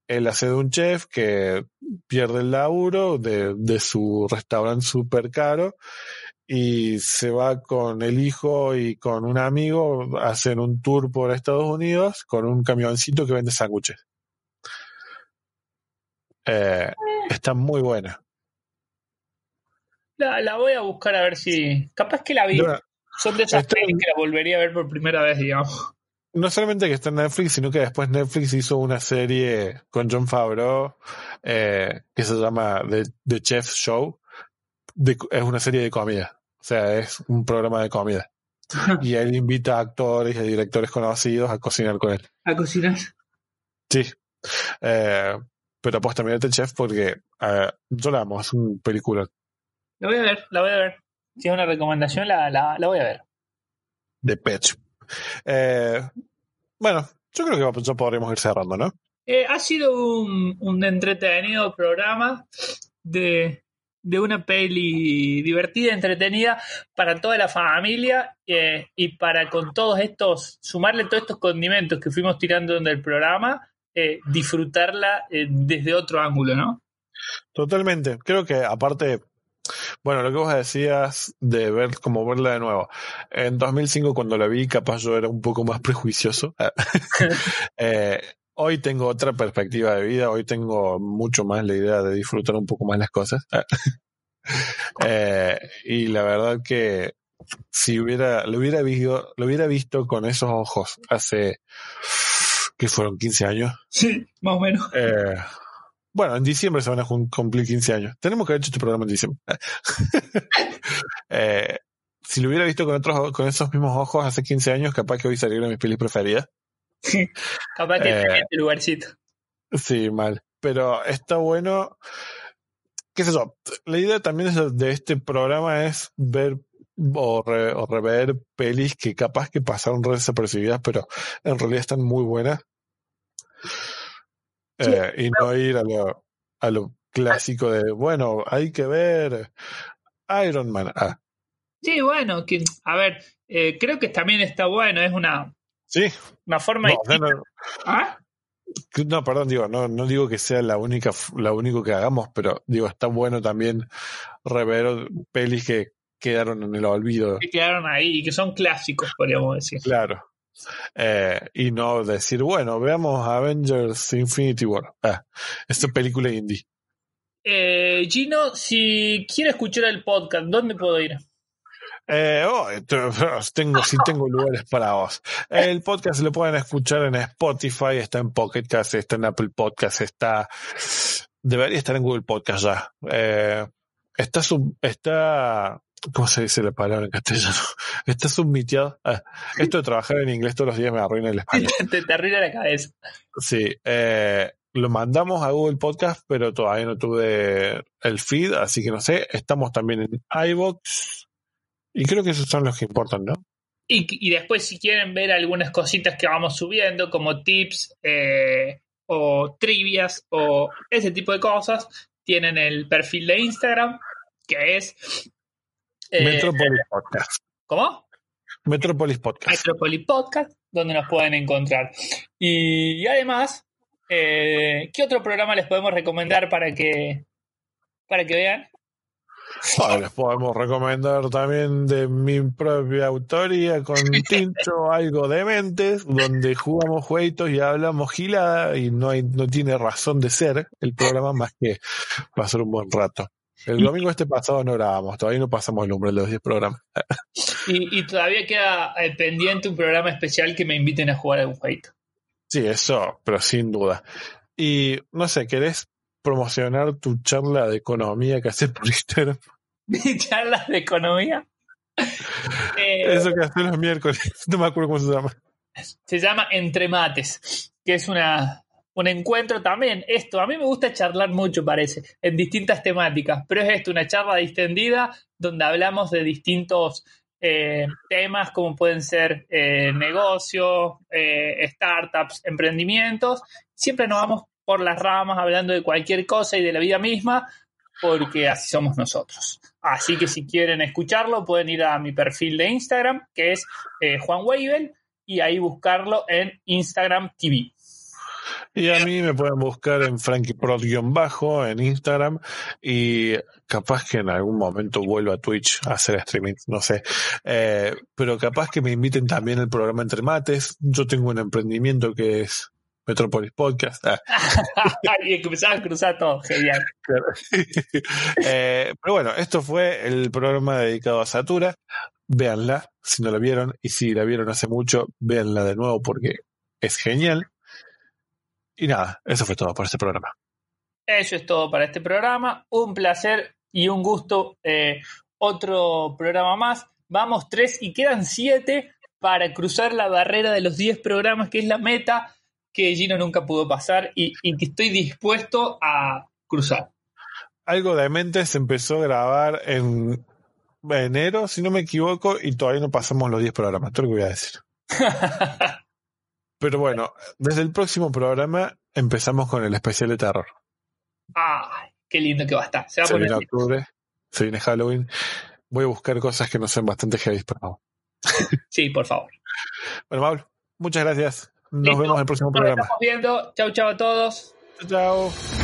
él hace de un chef que pierde el laburo de, de su restaurante super caro y se va con el hijo y con un amigo, hacen un tour por Estados Unidos con un camioncito que vende sándwiches. Eh, está muy buena. La, la voy a buscar a ver si. Capaz que la vi. Son de esas pelis que la volvería a ver por primera vez, digamos. No solamente que está en Netflix, sino que después Netflix hizo una serie con John Favreau eh, que se llama The, The Chef Show. De- es una serie de comida. O sea, es un programa de comida. Y él invita a actores y a directores conocidos a cocinar con él. A cocinar. Sí. Eh, pero pues también el chef porque eh, yo la amo, es un película La voy a ver, la voy a ver. Si es una recomendación, la, la, la voy a ver. de pecho. Eh, bueno, yo creo que ya podríamos ir cerrando, ¿no? Eh, ha sido un, un entretenido programa de, de una peli divertida, entretenida para toda la familia eh, y para con todos estos, sumarle todos estos condimentos que fuimos tirando en el programa, eh, disfrutarla desde otro ángulo, ¿no? Totalmente. Creo que aparte, bueno, lo que vos decías de ver, como verla de nuevo. En 2005 cuando la vi, capaz yo era un poco más prejuicioso. Eh, hoy tengo otra perspectiva de vida, hoy tengo mucho más la idea de disfrutar un poco más las cosas. Eh, y la verdad que si hubiera, lo hubiera visto, lo hubiera visto con esos ojos hace, que fueron 15 años. Sí, más o menos. Eh, bueno, en diciembre se van a cumplir 15 años. Tenemos que haber hecho este programa en diciembre. Eh, si lo hubiera visto con otros, con esos mismos ojos hace 15 años, capaz que hoy salieron mis pelis preferidas. Capaz que Eh, este lugarcito. Sí, mal. Pero está bueno. ¿Qué sé yo? La idea también de este programa es ver o, re- o rever pelis que capaz que pasaron desapercibidas, pero en realidad están muy buenas. Eh, y no ir a lo, a lo clásico de, bueno, hay que ver Iron Man. Ah, Sí, bueno, que, a ver, eh, creo que también está bueno, es una, sí. una forma No, distinta. no, ¿Ah? no, perdón, digo, no, no digo que sea la única, la único que hagamos, pero digo, está bueno también rever pelis que quedaron en el olvido. que quedaron ahí y que son clásicos, podríamos decir. Claro. Eh, y no decir, bueno, veamos Avengers Infinity War. Ah, esta película indie. Eh, Gino, si quiere escuchar el podcast, ¿dónde puedo ir? Eh, oh, tengo, sí tengo lugares para vos. El podcast lo pueden escuchar en Spotify, está en Pocket Cast, está en Apple Podcast, está, debería estar en Google Podcast ya. Eh, está sub, está, ¿cómo se dice la palabra en castellano? Está submitiado. Ah, esto de trabajar en inglés todos los días me arruina el español. te, te arruina la cabeza. Sí, eh, lo mandamos a Google Podcast, pero todavía no tuve el feed, así que no sé. Estamos también en iVoox. Y creo que esos son los que importan, ¿no? Y, y después, si quieren ver algunas cositas que vamos subiendo, como tips eh, o trivias o ese tipo de cosas, tienen el perfil de Instagram, que es. Eh, Metropolis Podcast. ¿Cómo? Metropolis Podcast. Metropolis Podcast, donde nos pueden encontrar. Y, además, eh, ¿qué otro programa les podemos recomendar para que, para que vean? Ah, les podemos recomendar también de mi propia autoría con Tincho algo de mentes, donde jugamos jueguitos y hablamos gilada y no hay, no tiene razón de ser el programa más que pasar un buen rato. El domingo este pasado no grabamos, todavía no pasamos el umbral de los 10 programas. Y, y todavía queda eh, pendiente un programa especial que me inviten a jugar a un jueguito. Sí, eso, pero sin duda. Y no sé, ¿querés promocionar tu charla de economía que haces por Instagram? charlas de economía. Eh, Eso que haces los miércoles, no me acuerdo cómo se llama. se llama Entre Mates, que es una, un encuentro también. Esto, a mí me gusta charlar mucho, parece, en distintas temáticas, pero es esto, una charla distendida donde hablamos de distintos eh, temas como pueden ser eh, negocios, eh, startups, emprendimientos. Siempre nos vamos por las ramas hablando de cualquier cosa y de la vida misma, porque así somos nosotros. Así que si quieren escucharlo, pueden ir a mi perfil de Instagram, que es Juan Weibel, y ahí buscarlo en Instagram TV. Y a mí me pueden buscar en FrankieProd-bajo en Instagram y capaz que en algún momento vuelva a Twitch a hacer streaming, no sé. Eh, pero capaz que me inviten también al programa Entre Mates. Yo tengo un emprendimiento que es Metropolis Podcast. Ah, y empezaba a cruzar todo, genial. Eh, pero bueno, esto fue el programa dedicado a Satura. Véanla si no la vieron y si la vieron hace mucho, véanla de nuevo porque es genial. Y nada, eso fue todo por este programa. Eso es todo para este programa. Un placer y un gusto. eh, otro programa más. Vamos tres y quedan siete para cruzar la barrera de los 10 programas, que es la meta que Gino nunca pudo pasar y, y que estoy dispuesto a cruzar. Algo de mente se empezó a grabar en enero, si no me equivoco, y todavía no pasamos los 10 programas, todo lo que voy a decir. Pero bueno, desde el próximo programa empezamos con el especial de terror. ¡Ay! ¡Qué lindo que va a estar! Se va a Se poner viene octubre, se viene Halloween. Voy a buscar cosas que no sean bastante heavy vos. Sí, por favor. Bueno, Maul, muchas gracias. Nos Listo. vemos en el próximo Nos programa. estamos viendo. Chau, chau a todos. Chao, chao.